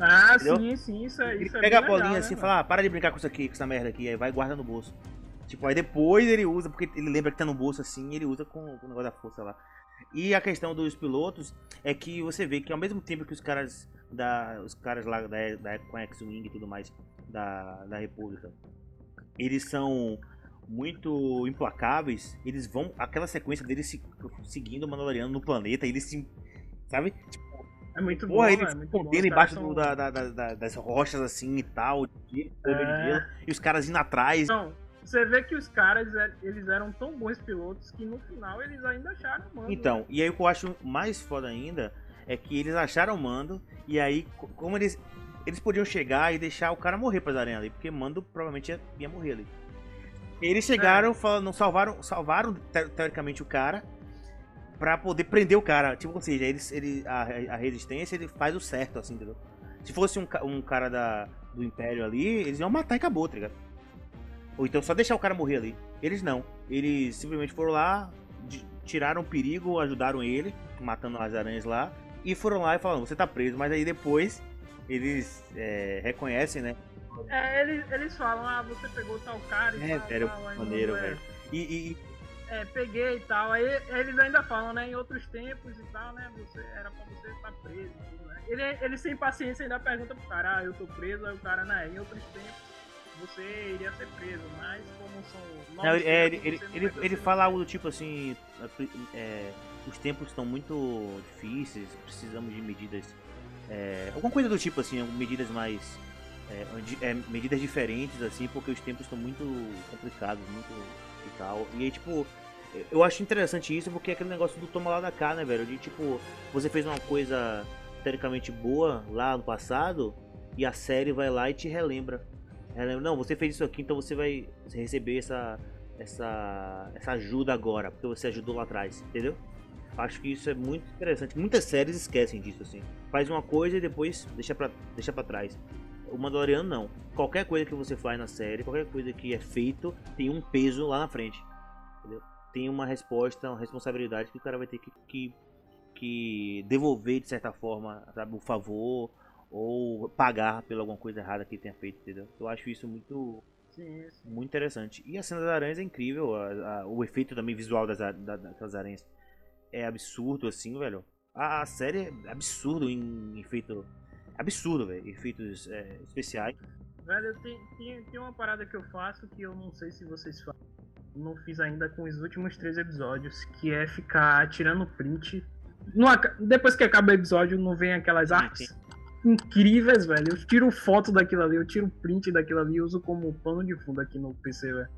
ah, entendeu? sim, sim, isso é. Isso ele é pega a bolinha legal, assim e né, fala, ah, para de brincar com isso aqui, com essa merda aqui, aí vai e guarda no bolso. Tipo, aí depois ele usa, porque ele lembra que tá no bolso assim, ele usa com, com o negócio da força lá. E a questão dos pilotos é que você vê que ao mesmo tempo que os caras da os caras lá da, da com X-Wing e tudo mais da, da República, eles são muito implacáveis, eles vão aquela sequência deles se, seguindo o Mandaloriano no planeta, eles se sabe? Tipo, é muito Porra, bom, eles é escondendo embaixo são... da, da, da, das rochas assim e tal, é... e os caras indo atrás. Não, você vê que os caras é, eles eram tão bons pilotos que no final eles ainda acharam o mando. Então, e aí o que eu acho mais foda ainda é que eles acharam o mando e aí como eles eles podiam chegar e deixar o cara morrer para arenas ali, porque mando provavelmente ia, ia morrer ali. Eles chegaram, é. falando, salvaram, salvaram teoricamente o cara para poder prender o cara. Tipo, ou seja, eles, ele, a, a resistência ele faz o certo, assim, entendeu? Se fosse um, um cara da, do Império ali, eles iam matar e acabou, tá ligado? Ou então só deixar o cara morrer ali. Eles não. Eles simplesmente foram lá, tiraram o perigo, ajudaram ele, matando as aranhas lá. E foram lá e falaram, você tá preso. Mas aí depois eles é, reconhecem, né? É, eles, eles falam, ah, você pegou tal cara e é, tal. É, tal, maneiro, velho. E, e, É, peguei e tal. Aí eles ainda falam, né? Em outros tempos e tal, né? Você, era pra você estar preso. Né? Ele, ele sem paciência ainda pergunta pro cara, ah, eu tô preso. Aí o cara, né? Em outros tempos você iria ser preso, mas como são não, é, ele, ele, ele, ele fala algo do tipo assim, é, os tempos estão muito difíceis, precisamos de medidas, é, alguma coisa do tipo assim, medidas mais, é, é, medidas diferentes assim, porque os tempos estão muito complicados, muito e tal, e aí tipo, eu acho interessante isso porque é aquele negócio do toma lá da cá, né, velho, de tipo, você fez uma coisa teoricamente boa lá no passado, e a série vai lá e te relembra não, você fez isso aqui, então você vai receber essa, essa, essa ajuda agora, porque você ajudou lá atrás, entendeu? Acho que isso é muito interessante. Muitas séries esquecem disso, assim. Faz uma coisa e depois deixa pra, deixa pra trás. O Mandaloriano não. Qualquer coisa que você faz na série, qualquer coisa que é feito, tem um peso lá na frente. Entendeu? Tem uma resposta, uma responsabilidade que o cara vai ter que, que, que devolver de certa forma, sabe, o favor ou pagar pela alguma coisa errada que ele tenha feito, entendeu? Eu acho isso muito sim, sim. muito interessante. E a cena das aranhas é incrível, a, a, o efeito também visual das, da, daquelas aranhas é absurdo assim, velho. A, a série é absurdo em efeito absurdo, velho, efeitos é, especiais. Velho, tem, tem, tem uma parada que eu faço que eu não sei se vocês fazem. Não fiz ainda com os últimos três episódios, que é ficar tirando print. Depois que acaba o episódio, não vem aquelas artes incríveis, velho. Eu tiro foto daquilo ali, eu tiro print daquilo ali e uso como pano de fundo aqui no PC, velho.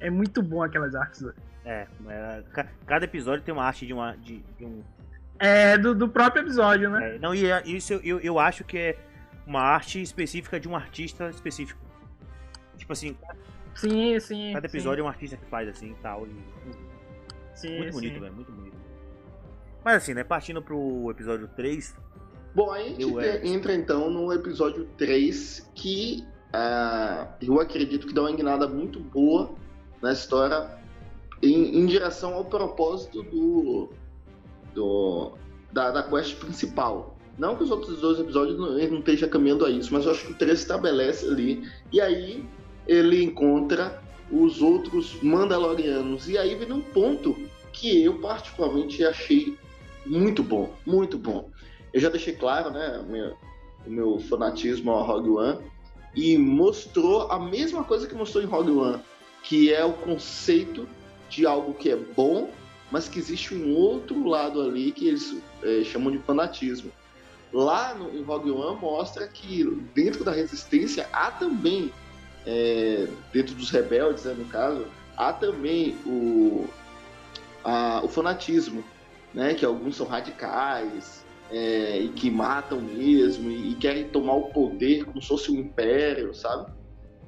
É muito bom aquelas artes, velho. É, é, cada episódio tem uma arte de, uma, de, de um. É, do, do próprio episódio, né? É, não, e é, isso eu, eu, eu acho que é uma arte específica de um artista específico. Tipo assim. Sim, sim. Cada episódio sim. é um artista que faz assim e tal. E... Sim, muito bonito, velho, muito bonito. Mas assim, né? Partindo pro episódio 3, Bom, a gente entra então no episódio 3, que uh, eu acredito que dá uma guinada muito boa na história em, em direção ao propósito do, do da, da quest principal. Não que os outros dois episódios não, ele não esteja caminhando a isso, mas eu acho que o 3 estabelece ali. E aí ele encontra os outros Mandalorianos. E aí vem um ponto que eu particularmente achei muito bom, muito bom. Eu já deixei claro, né, o meu, fanatismo ao Rogue One e mostrou a mesma coisa que mostrou em Rogue One, que é o conceito de algo que é bom, mas que existe um outro lado ali que eles é, chamam de fanatismo. Lá no, em Rogue One mostra que dentro da resistência há também, é, dentro dos rebeldes, né, no caso, há também o, a, o fanatismo, né, que alguns são radicais, é, e que matam mesmo e, e, querem tomar o poder como se fosse um império, sabe?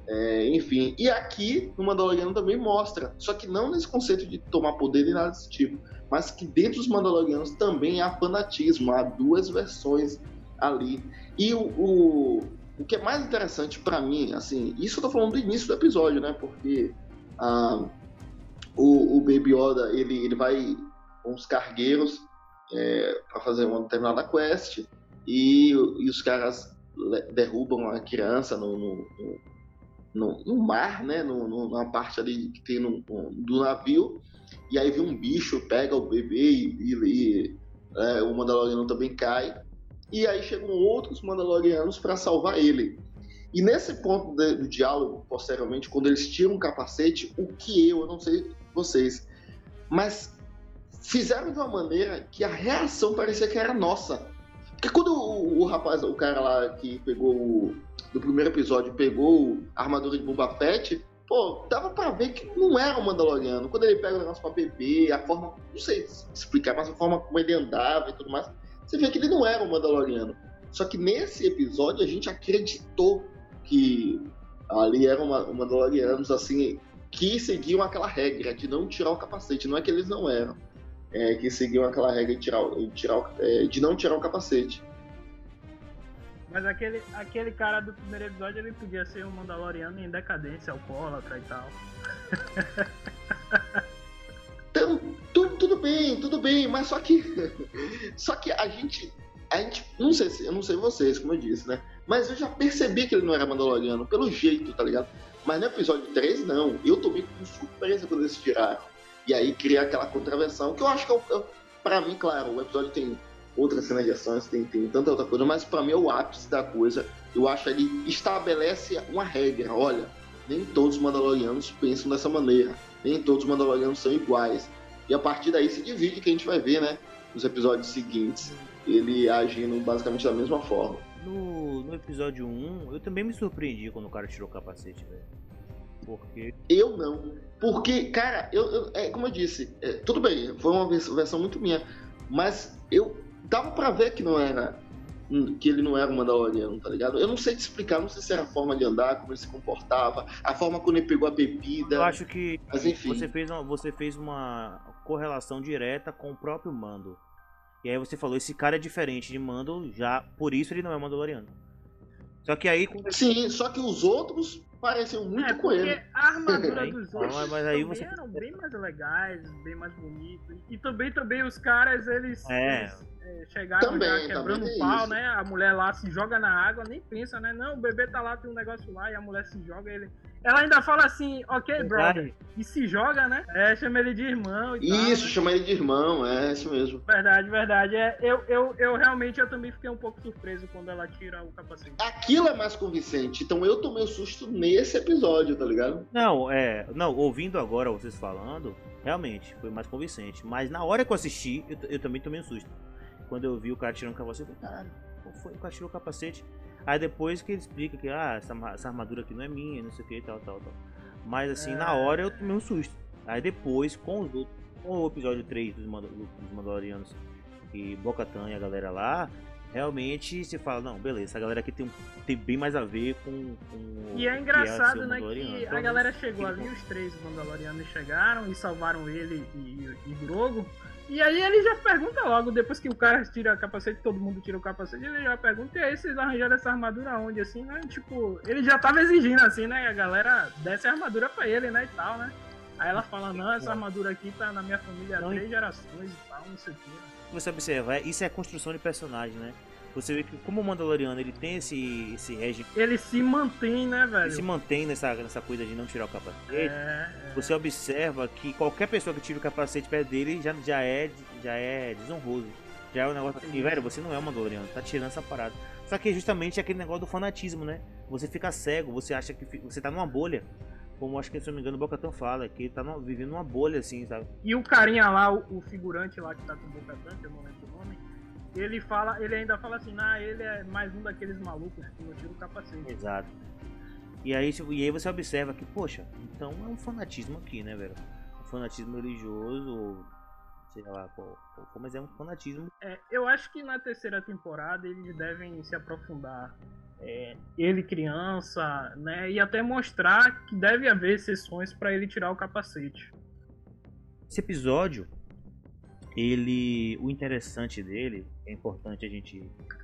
É, enfim, e aqui no Mandaloriano também mostra, só que não nesse conceito de tomar poder e nada desse tipo, mas que dentro dos Mandalorianos também há fanatismo, há duas versões ali. E o, o, o que é mais interessante para mim, assim, isso eu tô falando do início do episódio, né? Porque ah, o, o Baby Yoda, ele, ele vai com os cargueiros é, para fazer uma determinada quest e, e os caras derrubam a criança no, no, no, no mar, né? No, parte ali que tem no, do navio. E aí vem um bicho, pega o bebê e, e é, o Mandaloriano também cai. E aí chegam outros Mandalorianos para salvar ele. E nesse ponto de, do diálogo, posteriormente, quando eles tiram o capacete, o que eu, eu não sei vocês, mas fizeram de uma maneira que a reação parecia que era nossa. Porque quando o, o rapaz, o cara lá que pegou o, do primeiro episódio, pegou a armadura de Boba Fett, pô, dava pra ver que não era um Mandaloriano. Quando ele pega o negócio pra beber, a forma, não sei explicar, mas a forma como ele andava e tudo mais, você vê que ele não era um Mandaloriano. Só que nesse episódio a gente acreditou que ali eram Mandalorianos, assim, que seguiam aquela regra de não tirar o capacete. Não é que eles não eram é, que seguiam aquela regra de, tirar, de, tirar, é, de não tirar o capacete. Mas aquele, aquele cara do primeiro episódio ele podia ser um Mandaloriano em decadência, alcoólatra e tal. Então, tudo, tudo bem, tudo bem, mas só que. Só que a gente. A gente. Não sei se, eu não sei vocês, como eu disse, né? Mas eu já percebi que ele não era Mandaloriano, pelo jeito, tá ligado? Mas no episódio 3, não. Eu tomei com surpresa quando eles tiraram. E aí cria aquela contravenção, que eu acho que, é, é para mim, claro, o episódio tem outras cenas de ações, tem, tem tanta outra coisa, mas para mim é o ápice da coisa. Eu acho que ele estabelece uma regra. Olha, nem todos os Mandalorianos pensam dessa maneira. Nem todos os Mandalorianos são iguais. E a partir daí se divide, que a gente vai ver, né? Nos episódios seguintes, ele agindo basicamente da mesma forma. No, no episódio 1, eu também me surpreendi quando o cara tirou o capacete, velho. Porque. Eu não. Porque, cara, eu, eu é, como eu disse, é, tudo bem, foi uma versão muito minha, mas eu dava para ver que não era que ele não era um Mandaloriano, tá ligado? Eu não sei te explicar, não sei se era a forma de andar, como ele se comportava, a forma quando ele pegou a bebida. Eu acho que mas, enfim. Você, fez uma, você fez uma correlação direta com o próprio Mando. E aí você falou, esse cara é diferente de Mando, já por isso ele não é Mandaloriano. Só que aí. Sim, só que os outros pareciam muito é, com ele. A armadura dos outros mas, mas aí você... eram bem mais legais, bem mais bonitos. E também, também os caras, eles, é. eles é, chegaram também, já quebrando o pau, né? A mulher lá se joga na água, nem pensa, né? Não, o bebê tá lá, tem um negócio lá, e a mulher se joga, ele. Ela ainda fala assim, ok, brother. E se joga, né? É, chama ele de irmão. isso, tal, né? chama ele de irmão, é isso mesmo. Verdade, verdade. É, eu, eu, eu realmente eu também fiquei um pouco surpreso quando ela tira o capacete. Aquilo é mais convincente. Então eu tomei o um susto nesse episódio, tá ligado? Não, é. Não, ouvindo agora vocês falando, realmente foi mais convincente. Mas na hora que eu assisti, eu, eu também tomei um susto. Quando eu vi o cara tirando o capacete, eu falei, caralho, foi? O cara tirou o capacete. Aí depois que ele explica que ah, essa, essa armadura aqui não é minha, não sei o que, tal, tal, tal. Mas assim, é... na hora eu tomei um susto. Aí depois, com os outros, com o episódio 3 dos, Mandal dos Mandalorianos e Bocatan e a galera lá, realmente se fala, não, beleza, essa galera aqui tem, tem bem mais a ver com. com e é engraçado, é né? Que a galera chegou ali, os três Mandalorianos chegaram e salvaram ele e, e Drogo. E aí ele já pergunta logo, depois que o cara tira o capacete, todo mundo tira o capacete, ele já pergunta, e aí vocês arranjaram essa armadura onde, assim, né? Tipo, ele já tava exigindo, assim, né? A galera desse a armadura pra ele, né, e tal, né? Aí ela fala, não, essa armadura aqui tá na minha família há três gerações e tal, não sei o que. Você observa, isso é construção de personagem, né? Você vê que como o Mandaloriano ele tem esse, esse regime. Ele se mantém, né, velho? Ele se mantém nessa, nessa coisa de não tirar o capacete. É, é. Você observa que qualquer pessoa que tira o capacete perto dele já, já, é, já é desonroso. Já é um negócio assim, velho, você não é um Mandaloriano, tá tirando essa parada. Só que justamente é aquele negócio do fanatismo, né? Você fica cego, você acha que você tá numa bolha. Como acho que, se não me engano, o Bocatão fala, que ele tá no, vivendo numa bolha, assim, sabe? E o carinha lá, o, o figurante lá que tá com o Bocatão, que eu não lembro o nome, ele fala, ele ainda fala assim, ah, ele é mais um daqueles malucos que não tira o capacete. Exato. E aí, e aí você observa que, poxa, então é um fanatismo aqui, né, velho? Um fanatismo religioso, sei lá qual, qual mas é um fanatismo. É, eu acho que na terceira temporada eles devem se aprofundar é, ele criança, né? E até mostrar que deve haver exceções para ele tirar o capacete. Esse episódio, ele, o interessante dele, é importante a gente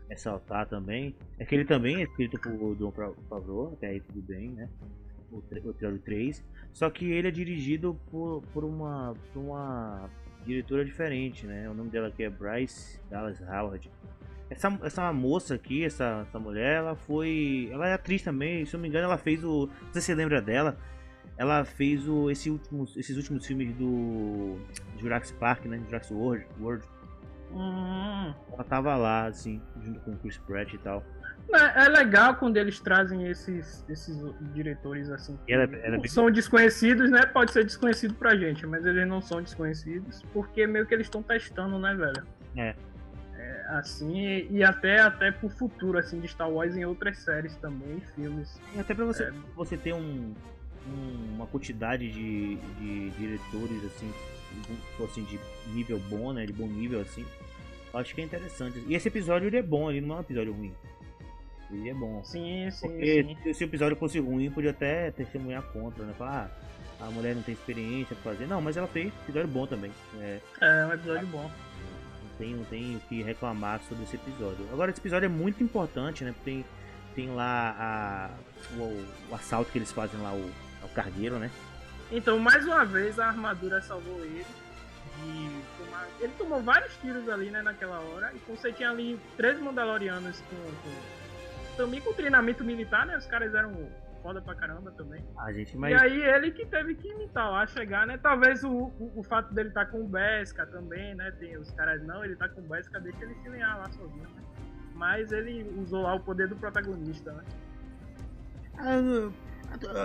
ressaltar também, é que ele também é escrito por Dom Favreau, até aí tudo bem, né? O, o episódio 3. Só que ele é dirigido por, por, uma, por uma diretora diferente, né? O nome dela aqui é Bryce Dallas Howard. Essa, essa moça aqui, essa, essa mulher, ela foi. Ela é atriz também, se eu não me engano, ela fez o. Não sei se você lembra dela. Ela fez o, esse últimos, esses últimos filmes do Jurassic Park, né? Jurassic World. World. Hum. Ela tava lá, assim, junto com o Chris Pratt e tal. É, é legal quando eles trazem esses, esses diretores assim. Ela, ela é São desconhecidos, né? Pode ser desconhecido pra gente, mas eles não são desconhecidos porque meio que eles estão testando, né, velho? É. é. Assim, e até, até pro futuro, assim, de Star Wars em outras séries também, filmes. E até pra você, é. você ter um, um, uma quantidade de, de diretores, assim, assim, de nível bom, né? De bom nível, assim. Acho que é interessante. E esse episódio ele é bom, ele não é um episódio ruim. Ele é bom. Sim, sim. Porque sim. se o episódio fosse ruim, podia até testemunhar contra, né? Falar, ah, a mulher não tem experiência pra fazer. Não, mas ela fez episódio bom também. É, é um episódio bom. Não tem, não tem o que reclamar sobre esse episódio. Agora, esse episódio é muito importante, né? Porque tem, tem lá a, o, o assalto que eles fazem lá, o, o cargueiro, né? Então, mais uma vez, a armadura salvou ele. De tomar... Ele tomou vários tiros ali, né, naquela hora. E você tinha ali três Mandalorianos com, com também com treinamento militar, né? Os caras eram foda pra caramba também. A gente, mas... E aí ele que teve que imitar lá, chegar, né? Talvez o, o, o fato dele estar tá com o Besca também, né? Tem os caras, não, ele tá com o Besca, deixa ele se lenhar lá sozinho, né? Mas ele usou lá o poder do protagonista, né? Ah,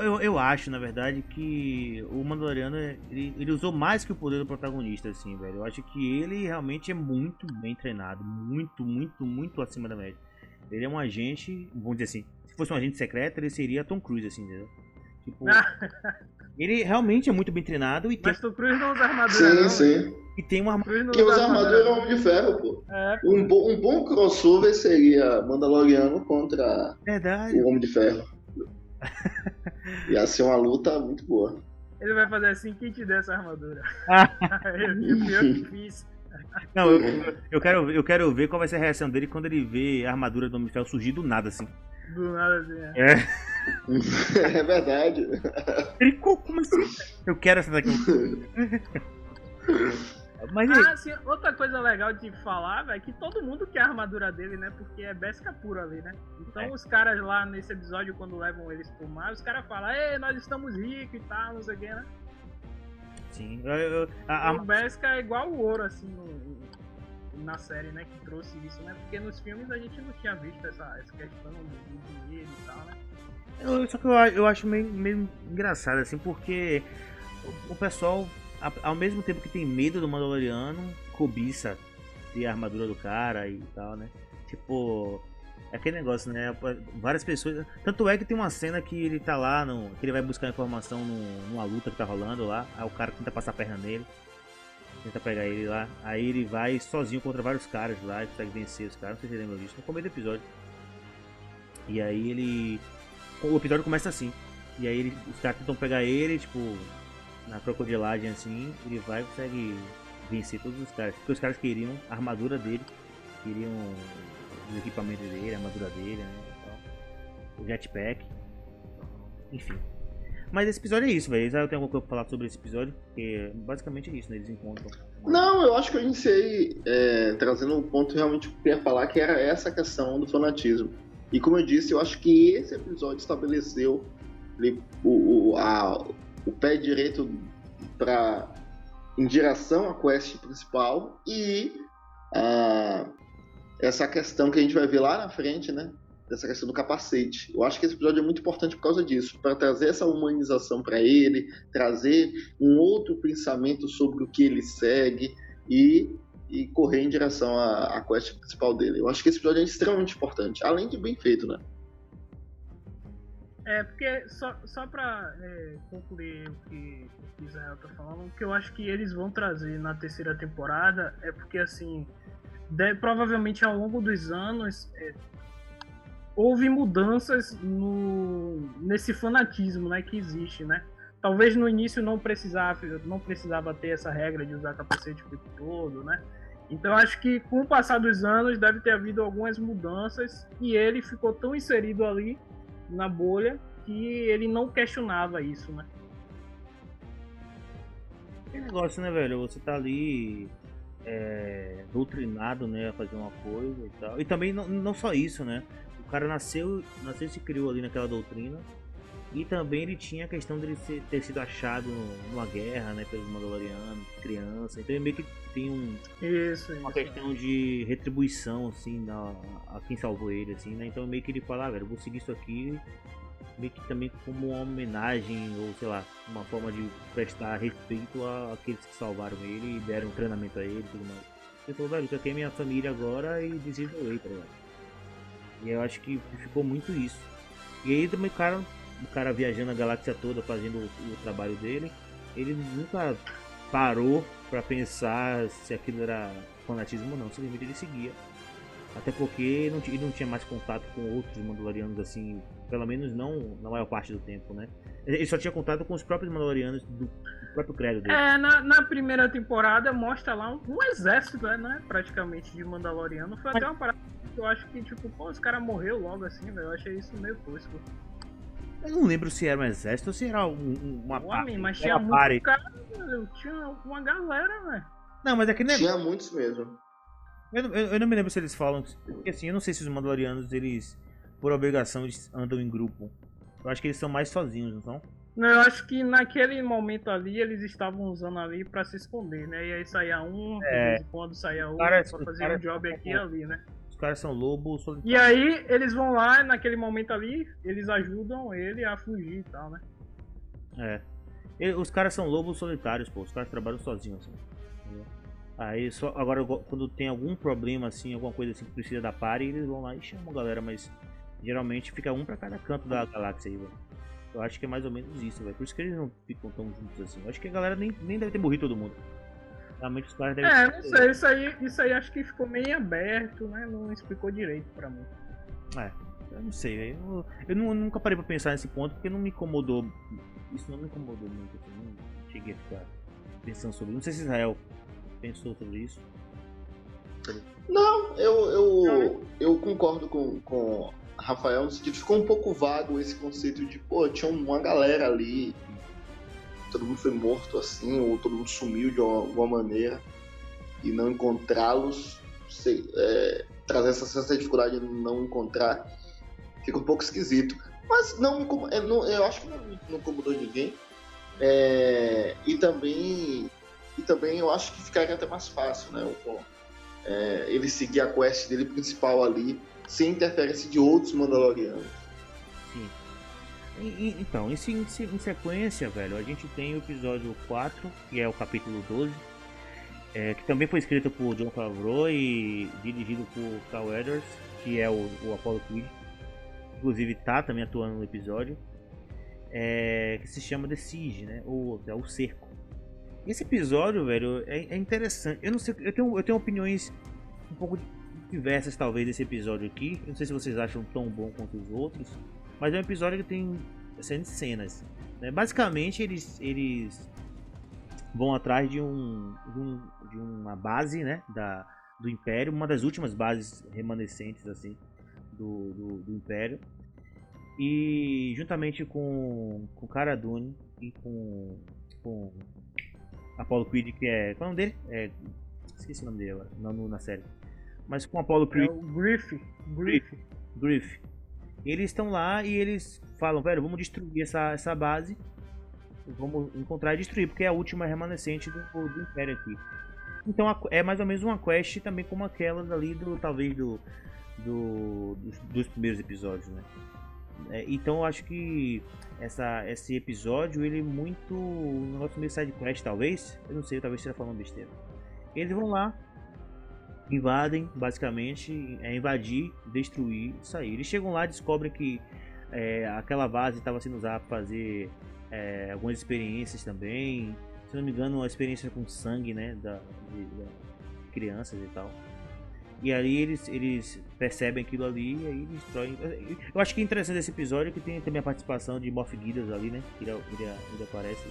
eu, eu acho, na verdade, que o Mandaloriano ele, ele usou mais que o poder do protagonista, assim, velho. Eu acho que ele realmente é muito bem treinado. Muito, muito, muito acima da média. Ele é um agente, vamos dizer assim, se fosse um agente secreto, ele seria Tom Cruise, assim, entendeu? Tipo, ele realmente é muito bem treinado e Mas tem... Tom Cruise não usa armadura, Sim, não, sim. E tem uma armadura... Quem usa armadura é Homem de Ferro, pô. É, Um, bo um bom crossover seria Mandaloriano contra Verdade. o Homem de Ferro. Ia ser uma luta muito boa. Ele vai fazer assim, quem te der essa armadura? eu, fiz. Não, eu, eu, quero, eu quero ver qual vai ser a reação dele quando ele vê a armadura do Homem surgir do nada, assim. Do nada, assim, é. É. é verdade. Ele, como assim? Eu quero essa daqui. Mas ah, sim, outra coisa legal de falar, velho, é que todo mundo quer a armadura dele, né? Porque é besca pura ali, né? Então é. os caras lá nesse episódio, quando levam eles pro mar, os caras falam, ei, nós estamos ricos e tal, não sei o que, né? Sim. Eu, eu, a, a... O Besca é igual o ouro, assim, no, na série, né? Que trouxe isso, né? Porque nos filmes a gente não tinha visto essa, essa questão do dinheiro e tal, né? Eu, só que eu, eu acho meio, meio engraçado, assim, porque o, o pessoal, ao mesmo tempo que tem medo do Mandaloriano, cobiça de armadura do cara e tal, né? Tipo, é aquele negócio, né? Várias pessoas. Tanto é que tem uma cena que ele tá lá, no, que ele vai buscar informação no, numa luta que tá rolando lá. Aí o cara tenta passar a perna nele. Tenta pegar ele lá. Aí ele vai sozinho contra vários caras lá e consegue vencer os caras. Não sei se você lembra disso. No começo do episódio. E aí ele. O episódio começa assim. E aí ele, os caras tentam pegar ele, tipo, na crocodilagem assim. Ele vai e consegue vencer todos os caras. Porque os caras queriam a armadura dele. Queriam os equipamentos dele, a armadura dele, né? O jetpack. Enfim. Mas esse episódio é isso, velho. Eu tenho alguma coisa pra falar sobre esse episódio? Porque basicamente é isso, né? Eles encontram. Não, eu acho que eu iniciei é, trazendo um ponto realmente que eu queria falar, que era essa questão do fanatismo. E como eu disse, eu acho que esse episódio estabeleceu o, o, a, o pé direito para em direção à quest principal e a, essa questão que a gente vai ver lá na frente, né? Dessa questão do capacete. Eu acho que esse episódio é muito importante por causa disso, para trazer essa humanização para ele, trazer um outro pensamento sobre o que ele segue e, e correr em direção à, à quest principal dele. Eu acho que esse episódio é extremamente importante, além de bem feito, né? É, porque só, só pra é, concluir o que o Israel tá falando, o que eu acho que eles vão trazer na terceira temporada é porque, assim, provavelmente ao longo dos anos, é, houve mudanças no, nesse fanatismo né, que existe, né? Talvez no início não precisava, não precisava ter essa regra de usar capacete o tempo todo, né? Então acho que com o passar dos anos deve ter havido algumas mudanças e ele ficou tão inserido ali na bolha que ele não questionava isso, né? Que negócio, né, velho? Você tá ali é, doutrinado, né, a fazer uma coisa e tal. E também não, não só isso, né? O cara nasceu, nasceu e se criou ali naquela doutrina. E também ele tinha a questão de ser, ter sido achado numa guerra, né, pelos Mandalorianos, criança. Então ele meio que tem um, isso, uma isso. questão de retribuição, assim, a, a quem salvou ele, assim, né? Então meio que ele fala, ah, velho, vou seguir isso aqui meio que também como uma homenagem ou sei lá, uma forma de prestar respeito àqueles que salvaram ele e deram treinamento a ele e tudo mais. Ele falou, velho, isso aqui é minha família agora e desenvolvei, tá ligado? E eu acho que ficou muito isso. E aí também o cara, o cara viajando a galáxia toda fazendo o, o trabalho dele, ele nunca parou para pensar se aquilo era fanatismo ou não, simplesmente ele seguia. Até porque ele não, ele não tinha mais contato com outros Mandalorianos assim pelo menos não na maior parte do tempo, né? Ele só tinha contato com os próprios Mandalorianos do, do próprio credo dele. É, na, na, primeira temporada mostra lá um, um exército, né? Praticamente de Mandaloriano. Foi até uma parada que eu acho que, tipo, pô, os caras morreu logo assim, velho. Eu achei isso meio tosco. Eu não lembro se era um exército ou se era um, uma Homem, mas tinha muito cara, velho. Tinha uma galera, velho. Não, mas é que Tinha muitos mesmo. Eu, eu, eu, não me lembro se eles falam. Porque assim, eu não sei se os Mandalorianos eles por obrigação eles andam em grupo. Eu acho que eles são mais sozinhos, não são? Não, eu acho que naquele momento ali eles estavam usando ali pra se esconder, né? E aí saía um, é. de vez em quando saía outro, cara, pra fazer cara, um job aqui e ali, né? Caras são lobos solitários. E aí eles vão lá, naquele momento ali, eles ajudam ele a fugir e tal, né? É. os caras são lobos solitários, pô. Os caras trabalham sozinhos, assim. Aí só agora quando tem algum problema assim, alguma coisa assim que precisa da pare, eles vão lá e chamam a galera, mas Geralmente fica um para cada canto da galáxia aí, velho. Eu acho que é mais ou menos isso, velho. Por isso que eles não ficam tão juntos assim. Eu acho que a galera nem, nem deve ter morrido todo mundo. Realmente os caras devem É, não sei, isso aí, isso aí acho que ficou meio aberto, né? Não explicou direito pra mim. É, eu não sei, eu, eu, eu nunca parei pra pensar nesse ponto porque não me incomodou. Isso não me incomodou muito, assim, não cheguei a ficar pensando sobre isso. Não sei se Israel pensou sobre isso. Não, eu, eu, eu concordo com, com Rafael, no sentido, ficou um pouco vago esse conceito de, pô, tinha uma galera ali, todo mundo foi morto assim, ou todo mundo sumiu de alguma maneira, e não encontrá-los, é, trazer essa de dificuldade de não encontrar, fica um pouco esquisito. Mas não, é, eu acho que não, não incomodou ninguém. É, e também e também eu acho que ficaria até mais fácil, né? O, é, ele seguir a quest dele principal ali sem interferência de outros Mandalorianos. E, e, então, em, em, sequência, velho, a gente tem o episódio 4, que é o capítulo 12, é, que também foi escrito por John Favreau e dirigido por Carl Edwards, que é o, o Apollo Creed. Inclusive tá também atuando no episódio. É, que se chama The Siege, né? Ou é o Cerco. Esse episódio, velho, é, é interessante. Eu não sei, eu tenho, eu tenho opiniões um pouco diversas talvez desse episódio aqui. não sei se vocês acham tão bom quanto os outros, mas é um episódio que tem excelentes cenas. Né? Basicamente eles, eles vão atrás de, um, de, um, de uma base né, da, do Império, uma das últimas bases remanescentes assim do, do, do Império. E juntamente com, com Cara Dune e com, com Apollo Creed, que é. Qual é o nome dele? É, esqueci o nome dele agora, não, na série mas com Apollo Creed. É o Griff. Griff. Griff. Eles estão lá e eles falam, velho, vamos destruir essa, essa base. Vamos encontrar e destruir, porque é a última remanescente do, do Império aqui. Então é mais ou menos uma quest também como aquelas ali do. talvez do. do dos, dos primeiros episódios, né? É, então eu acho que essa, esse episódio ele é muito. um negócio meio side quest talvez. Eu não sei, talvez esteja falando besteira. Eles vão lá, invadem, basicamente, é invadir, destruir, sair. Eles chegam lá e descobrem que é, aquela base estava sendo usada para fazer é, algumas experiências também. Se não me engano, uma experiência com sangue, né, da, de, da crianças e tal. E aí eles, eles percebem aquilo ali e aí destroem. Eu acho que é interessante esse episódio que tem também a participação de Moff Gideon ali, né? Ele, ele, ele aparece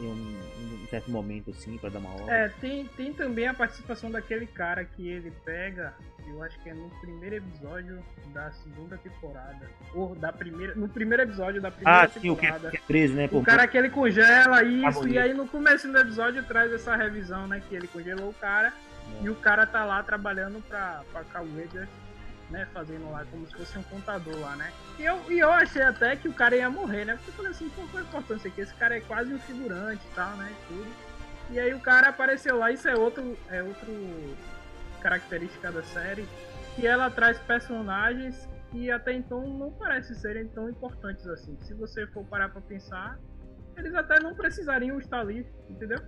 em um, um, certo momento, assim, pra dar uma hora. É, tem, tem também a participação daquele cara que ele pega, eu acho que é no primeiro episódio da segunda temporada. Ou da primeira. No primeiro episódio da primeira ah, sim, temporada. O que é, preso, né? O cara que ele congela isso, e aí no começo do episódio traz essa revisão, né? Que ele congelou o cara é. e o cara tá lá trabalhando pra, pra Cowboys né, fazendo lá como se fosse um contador lá, né? E eu, e eu achei até que o cara ia morrer, né? Porque eu falei assim, qual a importância aqui? Esse cara é quase um figurante e tal, né? Tudo. E aí o cara apareceu lá, isso é outro, é outro característica da série, que ela traz personagens que até então não parecem serem tão importantes assim. Se você for parar pra pensar, eles até não precisariam estar ali, entendeu?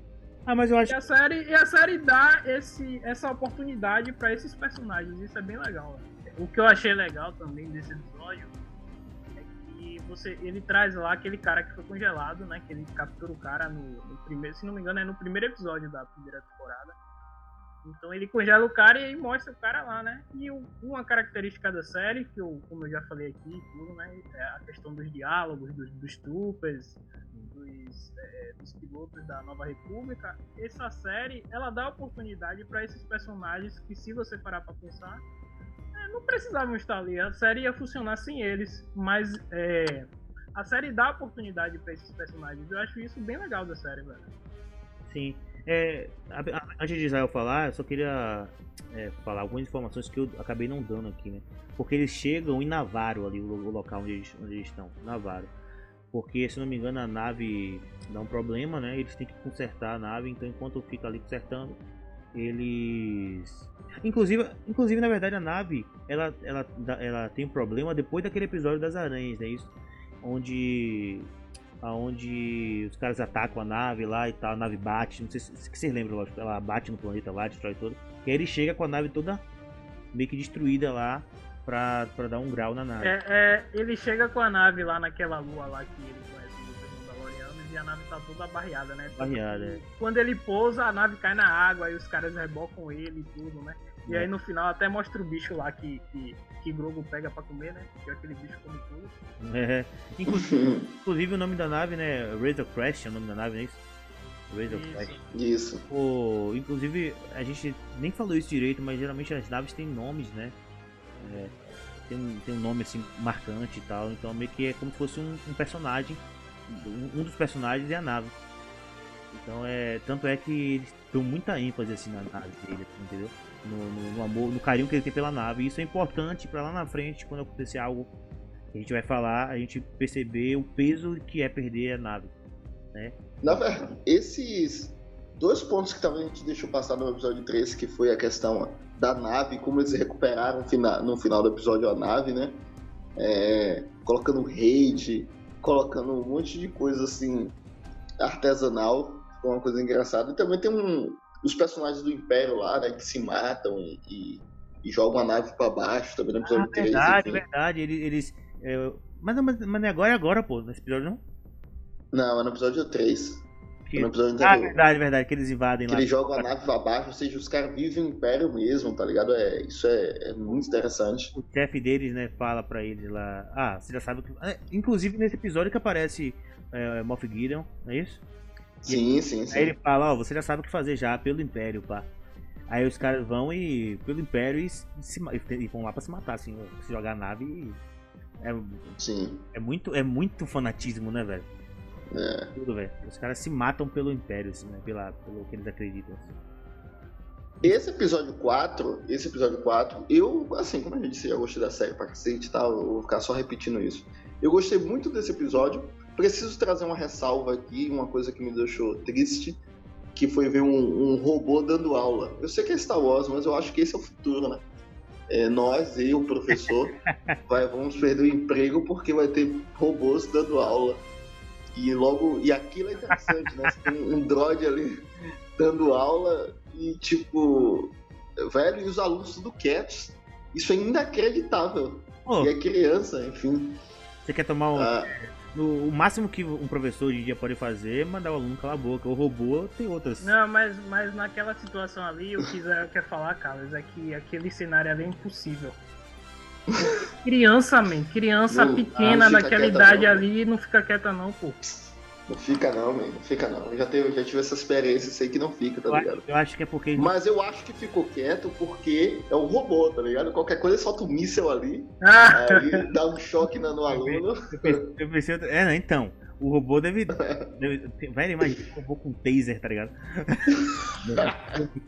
Ah, mas eu acho e a série E a série dá esse, essa oportunidade para esses personagens, isso é bem legal. Né? O que eu achei legal também desse episódio é que você, ele traz lá aquele cara que foi congelado, né? Que ele captura o cara no, no primeiro, se não me engano, é no primeiro episódio da primeira temporada. Então ele congela o cara e aí mostra o cara lá, né? E uma característica da série, que eu, como eu já falei aqui, tudo, né? É a questão dos diálogos, dos, dos troopers, dos, é, dos pilotos da Nova República. Essa série, ela dá oportunidade para esses personagens que, se você parar para pensar, não precisavam estar ali. A série ia funcionar sem eles, mas é, a série dá oportunidade para esses personagens. Eu acho isso bem legal da série, velho. Sim. É, antes de Israel falar, eu só queria é, falar algumas informações que eu acabei não dando aqui, né? Porque eles chegam em Navarro, ali, o, local onde eles, onde eles estão, Navarro. Porque, se não me engano, a nave dá um problema, né? Eles têm que consertar a nave, então enquanto fica ali consertando, eles inclusive inclusive na verdade a nave ela ela ela tem um problema depois daquele episódio das aranhas é isso onde aonde os caras atacam a nave lá e tal a nave bate não sei se, se vocês lembram lógico ela bate no planeta lá destrói todo e aí ele chega com a nave toda meio que destruída lá pra, pra dar um grau na nave é, é ele chega com a nave lá naquela lua lá que ele e a nave tá toda barreada, né? Barreada, é. Quando ele pousa, a nave cai na água, e os caras rebocam ele e tudo, né? E aí no final até mostra o bicho lá que, que, que Grogu pega pra comer, né? Que é aquele bicho come tudo. É. Inclusive, inclusive o nome da nave, né? Razor Crash é o nome da nave, não é isso? Razor isso. Crash. Isso. O, inclusive, a gente nem falou isso direito, mas geralmente as naves têm nomes, né? É, tem, um, tem um nome assim marcante e tal, então meio que é como se fosse um, um personagem um dos personagens é a nave. Então é. Tanto é que eles dão muita ênfase assim na nave dele, entendeu? No, no, no, amor, no carinho que ele tem pela nave. Isso é importante para lá na frente, quando acontecer algo que a gente vai falar, a gente perceber o peso que é perder a nave. Né? Na verdade, esses dois pontos que também a gente deixou passar no episódio 3, que foi a questão da nave, como eles recuperaram no final do episódio a nave, né? É, colocando raid, colocando um monte de coisa assim artesanal, uma coisa engraçada. E também tem um, os personagens do Império lá, né, que se matam e, e jogam a nave para baixo, também no episódio ah, 3. Verdade, enfim. verdade. Eles. eles é, mas, mas, mas não é agora, é agora, pô, nesse episódio não? Não, é no episódio 3. Que... No episódio ah, verdade, verdade, que eles invadem que lá. Que eles jogam a nave pra baixo, ou seja, os caras vivem o império mesmo, tá ligado? É, isso é, é muito interessante. O chefe deles, né, fala pra eles lá. Ah, você já sabe que. É, inclusive nesse episódio que aparece é, Moff Gideon, não é isso? Sim, sim, sim. Aí ele fala, ó, oh, você já sabe o que fazer já pelo Império, pá. Aí os caras vão e. pelo Império e, se, e vão lá pra se matar, assim, se jogar a nave e. É, sim. É muito, é muito fanatismo, né, velho? É. Tudo, velho. Os caras se matam pelo Império, assim, né? Pela, pelo que eles acreditam. Assim. Esse episódio 4, esse episódio 4, eu, assim, como a gente disse, eu gostei da série pra cacete e tal, eu vou ficar só repetindo isso. Eu gostei muito desse episódio. Preciso trazer uma ressalva aqui, uma coisa que me deixou triste, que foi ver um, um robô dando aula. Eu sei que é Star Wars, mas eu acho que esse é o futuro, né? É, nós e o professor vai, vamos perder o emprego porque vai ter robôs dando aula. E logo. E aquilo é interessante, né? Você tem um droid ali dando aula e tipo. Velho, e os alunos tudo quietos. Isso é inacreditável. Oh. E é criança, enfim. Você quer tomar um. Ah. O máximo que um professor hoje em dia pode fazer é mandar o aluno calar a boca. O robô tem outras. Não, mas, mas naquela situação ali, o que Israel quer falar, Carlos, é que aquele cenário ali é impossível. Criança, man, criança Não, pequena daquela quieta idade não. ali não fica quieta não, pô. Não fica não, man. Não fica não. Eu já, tenho, já tive essa experiência, sei que não fica, tá eu, ligado? acho, eu acho que é porque. Mas eu acho que ficou quieto porque é um robô, tá ligado? Qualquer coisa solta um míssel ali, Ah, aí dá um choque no, no aluno. Eu pensei, eu pensei É, não, então. O robô deve. deve velho, imagina um robô com taser, tá ligado?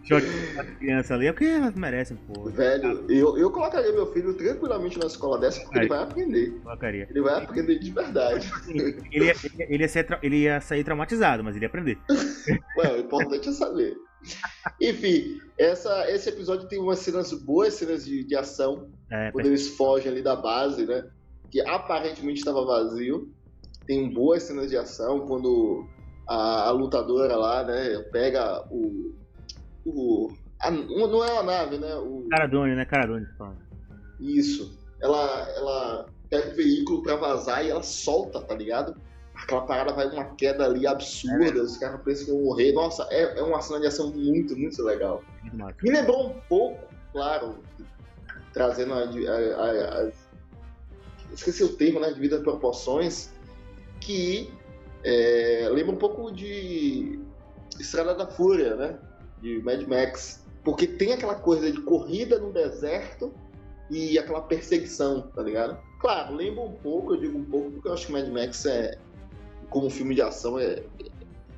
Choque pra criança ali. É o que elas merecem, pô. Velho, eu, eu colocaria meu filho tranquilamente na escola dessa porque ele vai aprender. Colocaria. Ele vai aprender de verdade. Ele ia, ele, ia ser ele ia sair traumatizado, mas ele ia aprender. Ué, o importante é saber. Enfim, essa, esse episódio tem umas cenas boas, cenas de, de ação, É, quando eles fogem ali da base, né? Que aparentemente estava vazio. Tem boas cenas de ação quando a, a lutadora lá, né, pega o. o a- não é uma nave, né? O, Caradone, né? Caradone fala. Isso. Ela, ela pega o veículo pra vazar e ela solta, tá ligado? Aquela parada vai uma queda ali absurda, os caras pensam que vão morrer. Nossa, é, é uma cena de ação muito, muito legal. Muito. Me lembrou um pouco, claro, trazendo a, a, a- a- esqueci o termo, né? Devido às proporções, que é, lembra um pouco de Estrada da Fúria, né? De Mad Max. Porque tem aquela coisa de corrida no deserto e aquela perseguição, tá ligado? Claro, lembra um pouco, eu digo um pouco, porque eu acho que Mad Max é, como filme de ação, é,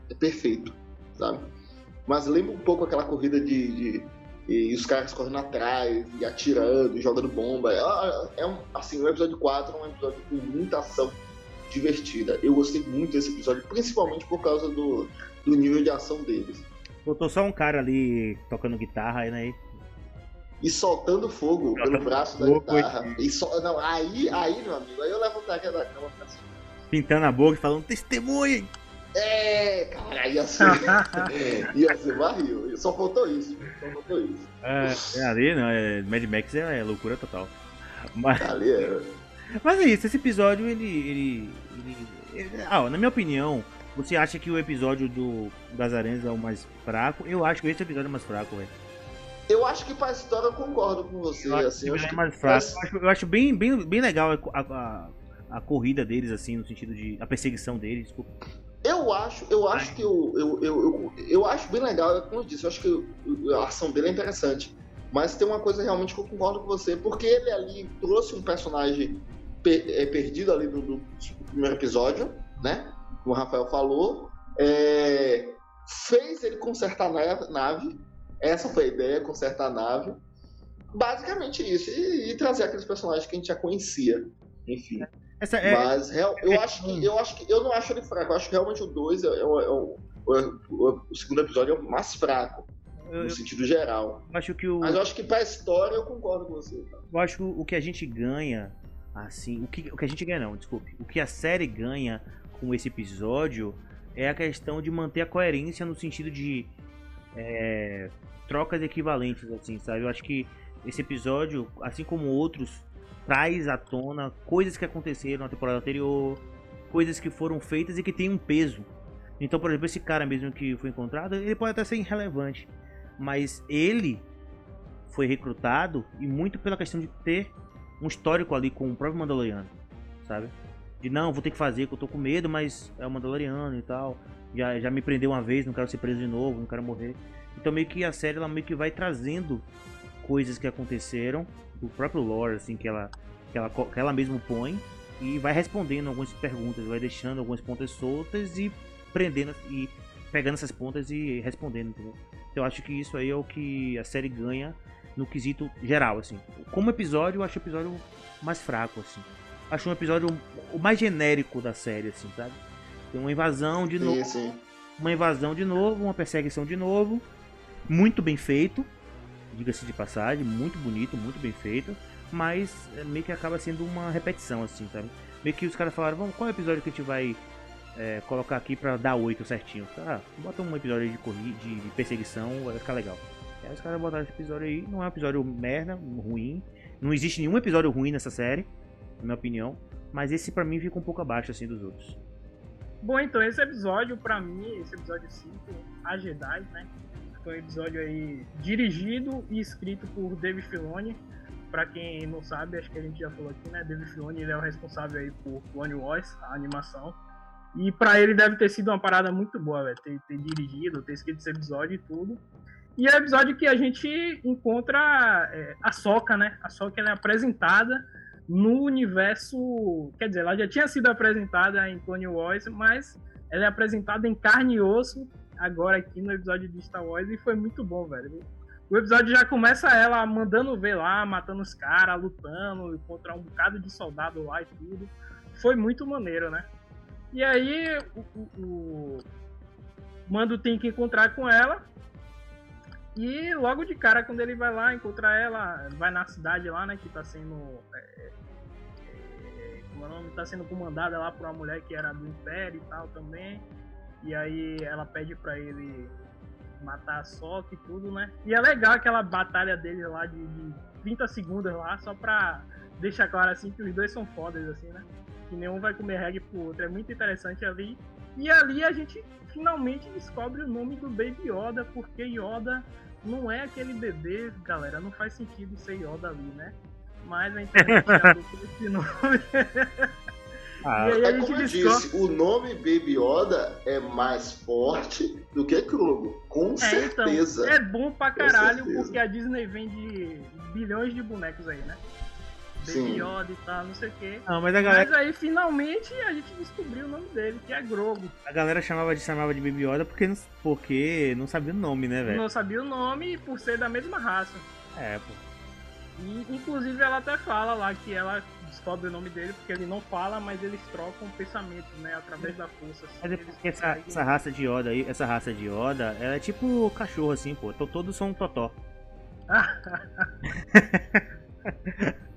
é perfeito, sabe? Mas lembra um pouco aquela corrida de, de- e os caras correndo atrás, e atirando, e jogando bomba. É, é um, assim, o episódio 4 é um episódio com muita ação divertida. Eu gostei muito desse episódio, principalmente por causa do, do nível de ação deles. Botou só um cara ali tocando guitarra aí, né? E soltando fogo pelo Soltando braço da guitarra. E só, não, aí, aí, meu amigo, aí eu levantaria da cama pra cima. Pintando a boca e falando testemunha. É, cara, ia ser, ia ser barril. Só faltou isso. Só faltou isso. É, é ali não, é, Mad Max é, é loucura total. Mas, Ali é. Mas é isso, esse episódio ele. ele, ele- ele- ah, na minha opinião, você acha que o episódio do das aranhas é o mais fraco? Eu acho que esse episódio é o mais fraco, velho. Eu acho que pra história eu concordo com você. Eu acho assim, que eu acho é que mais fraco. Eu acho, eu acho bem, bem, bem legal a, a, a corrida deles, assim, no sentido de. a perseguição deles, desculpa. Eu acho, eu acho que eu, eu, eu, eu, acho bem legal, é como eu disse, eu acho que a ação dele é interessante. Mas tem uma coisa realmente que eu concordo com você, porque ele ali trouxe um personagem pe- é, perdido ali do, do primeiro episódio, né? Como o Rafael falou. é, fez ele consertar a nave. Essa foi a ideia, consertar a nave. Basicamente isso. E, e trazer aqueles personagens que a gente já conhecia. Enfim. É. Mas real, eu acho que eu acho que eu não acho ele fraco. Eu acho que realmente o 2 é, é o- é o, o- segundo episódio é o mais fraco, no eu sentido geral. acho que o. Mas eu acho que pra história eu concordo com você. Eu acho que o que a gente ganha, assim, o que, o que a gente ganha não, desculpe, o que a série ganha com esse episódio é a questão de manter a coerência no sentido de é, trocas equivalentes, assim, sabe? Eu acho que esse episódio, assim como outros, traz à tona coisas que aconteceram na temporada anterior, coisas que foram feitas e que tem um peso. Então, por exemplo, esse cara mesmo que foi encontrado, ele pode até ser irrelevante, mas ele foi recrutado e muito pela questão de ter um histórico ali com o próprio Mandaloriano, sabe? De não, vou ter que fazer, que eu tô com medo, mas é o Mandaloriano e tal. Já, já me prendeu uma vez, não quero ser preso de novo, não quero morrer. Então meio que a série ela meio que vai trazendo coisas que aconteceram do próprio lore, assim, que ela, que ela, que ela mesmo põe e vai respondendo algumas perguntas, vai deixando algumas pontas soltas e prendendo e pegando essas pontas e respondendo, entendeu? Então eu acho que isso aí é o que a série ganha no quesito geral, assim. Como episódio, eu acho o episódio mais fraco, assim. Acho um episódio o mais genérico da série, assim, sabe? Tem uma invasão de novo, Sim, sim. uma invasão de novo, uma perseguição de novo, muito bem feito, diga-se de passagem, muito bonito, muito bem feito, mas é, meio que acaba sendo uma repetição, assim, sabe? Meio que os caras falaram, vamos, qual é o episódio que a gente vai é, colocar aqui pra dar 8 certinho? Ah, bota um episódio de, corrida, de, de perseguição, vai ficar legal. Aí os caras botaram esse episódio aí, não é um episódio merda, ruim, não existe nenhum episódio ruim nessa série, na minha opinião. Mas esse pra mim fica um pouco abaixo assim dos outros. Bom, então esse episódio, pra mim, esse episódio 5, A Jedi, né? Foi um episódio aí dirigido e escrito por Dave Filoni. Pra quem não sabe, acho que a gente já falou aqui, né? Dave Filoni ele é o responsável aí por Clone Wars, a animação. E pra ele deve ter sido uma parada muito boa, velho. Ter, ter dirigido, ter escrito esse episódio e tudo. E é o episódio que a gente encontra é, a Soca, né? A Soca é apresentada no universo. Quer dizer, ela já tinha sido apresentada em Clone Wars, mas ela é apresentada em carne e osso agora aqui no episódio de Star Wars e foi muito bom, velho. O episódio já começa ela mandando ver lá, matando os caras, lutando contra um bocado de soldado lá e tudo. Foi muito maneiro, né? E aí o, o, o Mando tem que encontrar com ela. E logo de cara, quando ele vai lá encontrar ela, vai na cidade lá, né? Que tá sendo. É, é, como é o nome? Tá sendo comandada lá por uma mulher que era do Império e tal também. E aí ela pede pra ele matar a Soca e tudo, né? E é legal aquela batalha dele lá de, de 30 segundos lá, só pra deixar claro assim que os dois são fodas, assim, né? Que nenhum vai comer reggae pro outro. É muito interessante ali. E ali a gente finalmente descobre o nome do Baby Yoda, porque Yoda não é aquele bebê, galera. Não faz sentido ser Yoda ali, né? Mas a internet já esse nome. Ah, e aí é como eu disse, o nome Baby Yoda é mais forte do que Krogo, com é, certeza. Então, é bom pra caralho, porque a Disney vende bilhões de bonecos aí, né? Baby. Yoda e tal, não sei o quê. Não, mas, a galera... mas aí finalmente a gente descobriu o nome dele, que é Grogo. A galera chamava de, chamava de Baby Yoda porque, porque não sabia o nome, né, velho? Não sabia o nome por ser da mesma raça. É, pô. E, inclusive ela até fala lá que ela descobre o nome dele porque ele não fala, mas eles trocam pensamentos, né? Através da força. Assim, mas é porque essa, essa, raça de Yoda aí, essa raça de Yoda, ela é tipo cachorro assim, pô. Todos são um totó.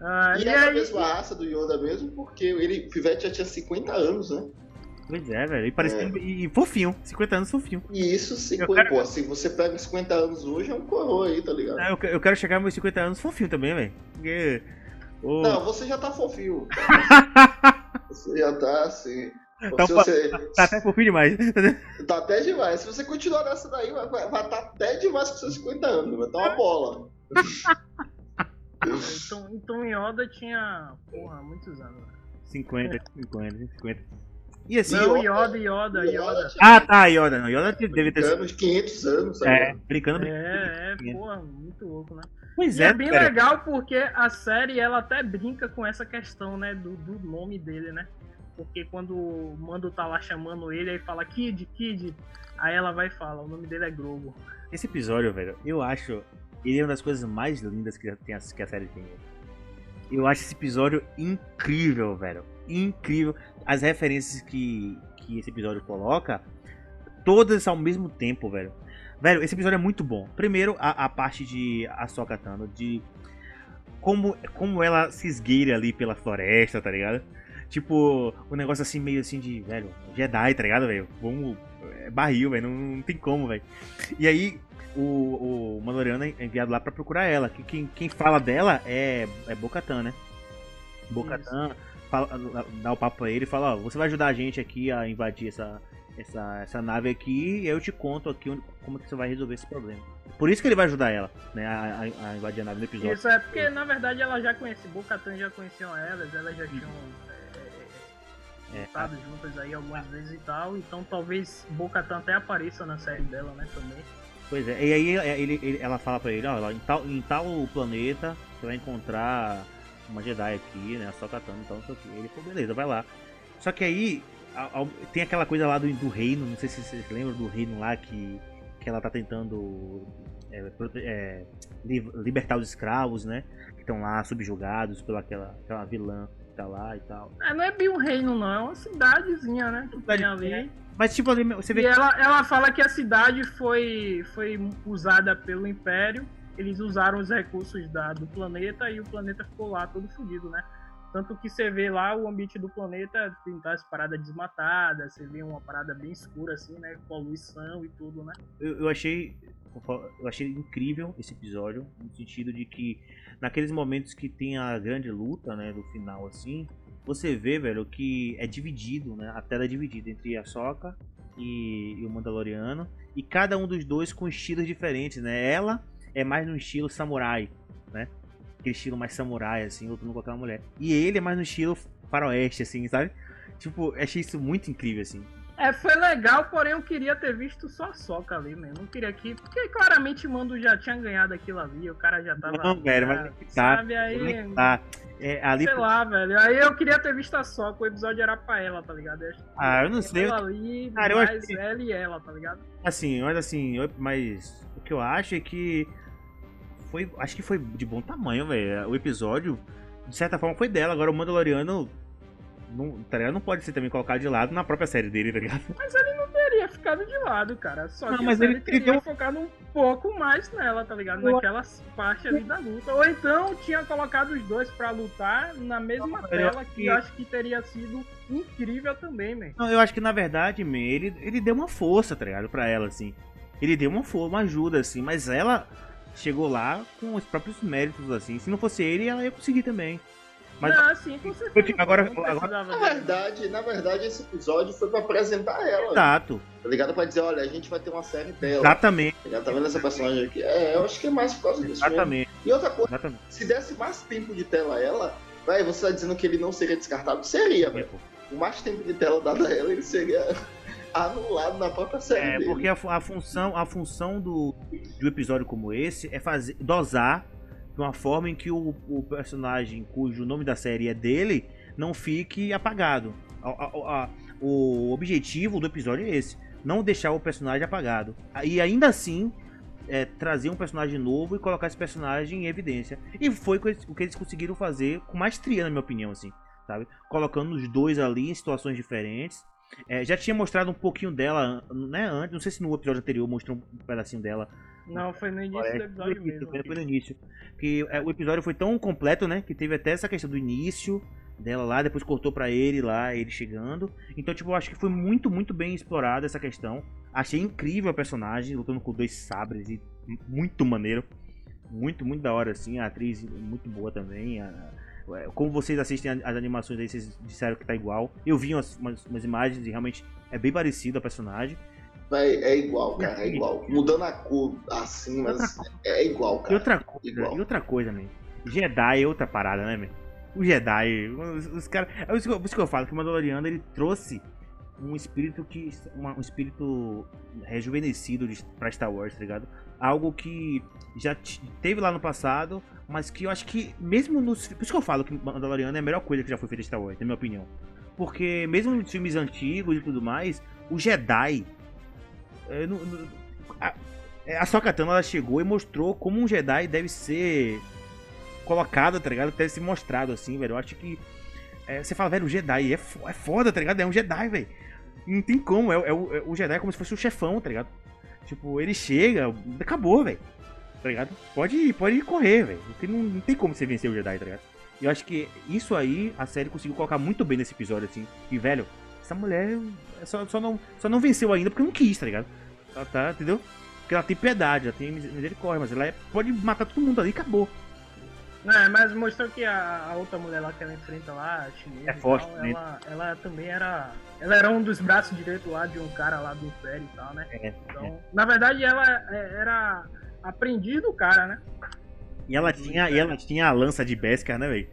ah, e, e é a mesma raça do Yoda mesmo, porque ele, o Pivete já tinha 50 anos, né? Pois é, velho. E parece é. que, e, fofinho. 50 anos fofinho. E isso, 50, quero... pô, se você pega 50 anos hoje, é um coroa aí, tá ligado? É, eu, eu quero chegar aos meus 50 anos fofinho também, velho. Porque Oh. Não, você já tá fofinho. você já tá assim. Tá, você... tá até fofinho demais. Tá até demais. Se você continuar nessa daí, vai estar tá até demais com seus 50 anos. Vai dar uma bola. então, então Yoda tinha, porra, muitos anos. 50, 50, 50. E assim, não, Yoda, Yoda, Yoda. Yoda. Ah, tá, Yoda. Não, Yoda deve ter. Brincando 500 anos, sabe? É, brincando, brincando. É, é, porra, muito louco, né? Pois e é, é bem cara. legal porque a série ela até brinca com essa questão, né, do, do nome dele, né? Porque quando o Mando tá lá chamando ele, aí fala Kid, Kid, aí ela vai e fala, o nome dele é Grogu. Esse episódio, velho, eu acho ele é uma das coisas mais lindas que, tem, que a série tem. Eu acho esse episódio incrível, velho. Incrível. As referências que, que esse episódio coloca, todas ao mesmo tempo, velho. Velho, esse episódio é muito bom. Primeiro, a, a parte de Ahsoka Tano, de como, como ela se esgueira ali pela floresta, tá ligado? Tipo, o um negócio assim, meio assim de, velho, Jedi, tá ligado, velho? Vamos. É barril, velho, não, não, tem como, velho. E aí, o, o Mandaloriano é enviado lá pra procurar ela. Que, quem, quem fala dela é, é Bocatan, né? Bocatan dá o papo pra ele e fala: Ó, você vai ajudar a gente aqui a invadir essa, essa, essa nave aqui e eu te conto aqui onde, como que você vai resolver esse problema. Por isso que ele vai ajudar ela, né, a, a, a invadir a nave no episódio. Isso é porque, na verdade, ela já conhecia, Bocatan já conheciam elas, elas já tinham é, estado é, juntas aí algumas vezes e tal, então talvez Bocatan até apareça na série dela, né, também. Pois é, e aí ele, ele, ela fala pra ele, ó, em tal, em tal planeta você vai encontrar uma Jedi aqui, né, a Sokatano, então, ele falou, beleza, vai lá. Só que aí tem aquela coisa lá do, do reino, não sei se vocês lembram do reino lá que, que ela tá tentando é, é, libertar os escravos, né? Que estão lá subjugados pela aquela, vilã tá lá e tal. É, não é bem um reino, não, é uma cidadezinha, né? Que tem ali. Mas tipo, ali, você vê. E ela, ela fala que a cidade foi, foi usada pelo Império. Eles usaram os recursos da, do planeta e o planeta ficou lá todo fodido, né? Tanto que você vê lá o ambiente do planeta, tem as paradas desmatadas, você vê uma parada bem escura, assim, né? Poluição e tudo, né? Eu, eu achei. Eu achei incrível esse episódio, no sentido de que naqueles momentos que tem a grande luta, né, do final assim, você vê, velho, que é dividido, né? A tela é dividida entre a Soca e, e, o Mandaloriano, e cada um dos dois com estilos diferentes, né? Ela é mais no estilo samurai, né? Aquele estilo mais samurai, assim, lutando com aquela mulher. E ele é mais no estilo faroeste, assim, sabe? Tipo, achei isso muito incrível, assim. É, foi legal, porém eu queria ter visto só a Soca ali, mesmo. Não queria que. Porque claramente o Mando já tinha ganhado aquilo ali, o cara já tava. Não, velho, mas tá. Sabe, aí. Tá. É, ali... Sei lá, velho. Aí eu queria ter visto a Soca, o episódio era pra ela, tá ligado? Eu ah, eu não sei. Ela ali, cara, mais eu acho... ela e ela, tá ligado? Assim, mas assim, eu... mas o que eu acho é que foi, acho que foi de bom tamanho, velho. O episódio, de certa forma, foi dela. Agora o Mandaloriano não, tá ligado? não pode ser também colocado de lado na própria série dele, tá ligado? Mas ele não teria ficado de lado, cara. Só não, que mas ele teria deu... focado um pouco mais nela, tá ligado? Naquela parte ali da luta. Ou então tinha colocado os dois pra lutar na mesma não, tela, que eu acho que teria sido incrível também, man. Não, eu acho que na verdade, man, ele, ele deu uma força, tá ligado? Pra ela, assim. Ele deu uma força, uma ajuda, assim, mas ela chegou lá com os próprios méritos, assim. Se não fosse ele, ela ia conseguir também. Mas, não, sim, com certeza. Agora, agora... Na verdade, na verdade, esse episódio foi pra apresentar ela. Exato. Tá ligado? Pra dizer, olha, a gente vai ter uma série dela. Exatamente. Tá, tá vendo essa personagem aqui? É, eu acho que é mais por causa disso. Exatamente. Mesmo. E outra coisa, Exatamente. se desse mais tempo de tela a ela, vai, você tá dizendo que ele não seria descartado? Seria, velho. O mais tempo de tela dado a ela, ele seria anulado na própria série. É, dele. porque a, a, função, a função do, de um episódio como esse é fazer dosar de uma forma em que o, o, personagem cujo nome da série é dele não fique apagado. A, a, o objetivo do episódio é esse: não deixar o personagem apagado. E ainda assim. É, trazer um personagem novo e colocar esse personagem em evidência. E foi o que eles conseguiram fazer com maestria, na minha opinião, assim, sabe? Colocando os dois ali em situações diferentes. É, já tinha mostrado um pouquinho dela, né, antes, não sei se no episódio anterior mostrou um pedacinho dela não, foi no início do episódio mesmo. Foi no início. Que é, o episódio foi tão completo, né? Que teve até essa questão do início dela lá, depois cortou para ele lá, ele chegando. Então, tipo, eu acho que foi muito, muito bem explorada essa questão. Achei incrível a personagem, lutando com dois sabres e muito maneiro. Muito, muito da hora, assim. A atriz muito boa também. A, é, como vocês assistem as animações aí, vocês disseram que tá igual. Eu vi umas, umas, umas imagens e realmente é bem parecido a personagem. É, é igual, cara, é igual. Mudando a cor assim, mas é igual, cara. E outra coisa, igual. E outra coisa, man. Jedi é outra parada, né, man? O Jedi, os, os caras. É isso, que, isso que eu falo, que o Mandaloriano ele trouxe um espírito que. Uma, um espírito rejuvenescido de, pra Star Wars, tá ligado? Algo que já teve lá no passado, mas que eu acho que, mesmo nos. Por isso que eu falo que Mandaloriano é a melhor coisa que já foi feita Star Wars, na minha opinião. Porque, mesmo nos filmes antigos e tudo mais, o Jedi é, a, é, a Sokatana ela chegou e mostrou como um Jedi deve ser colocado, tá ligado? Deve ser mostrado assim, velho. Eu acho que. É, você fala, velho, o Jedi é, é foda, tá ligado? É um Jedi, velho. Não tem como. É, é, é, o Jedi é como se fosse o chefão, tá ligado? Tipo, ele chega, acabou, velho. Tá ligado? Pode, pode correr, velho. Não, não tem como você vencer o Jedi, tá ligado? Eu acho que isso aí a série conseguiu colocar muito bem nesse episódio, assim. E, velho, essa mulher só, só, não, só não venceu ainda porque não quis, tá ligado? Ela tá, entendeu? Porque ela tem piedade, ela tem misericórdia, mas ela é, pode matar todo mundo ali e acabou. É, mas mostrou que a, a, outra mulher lá que ela enfrenta lá, a chinesa, é forte, tal, ela, ela, também era. Ela era um dos braços direitos lá de um cara lá do Império e tal, né? É, então, é. na verdade, ela é, era aprendiz do cara, né? E ela tinha, e ela tinha a lança de Beskar, né, velho?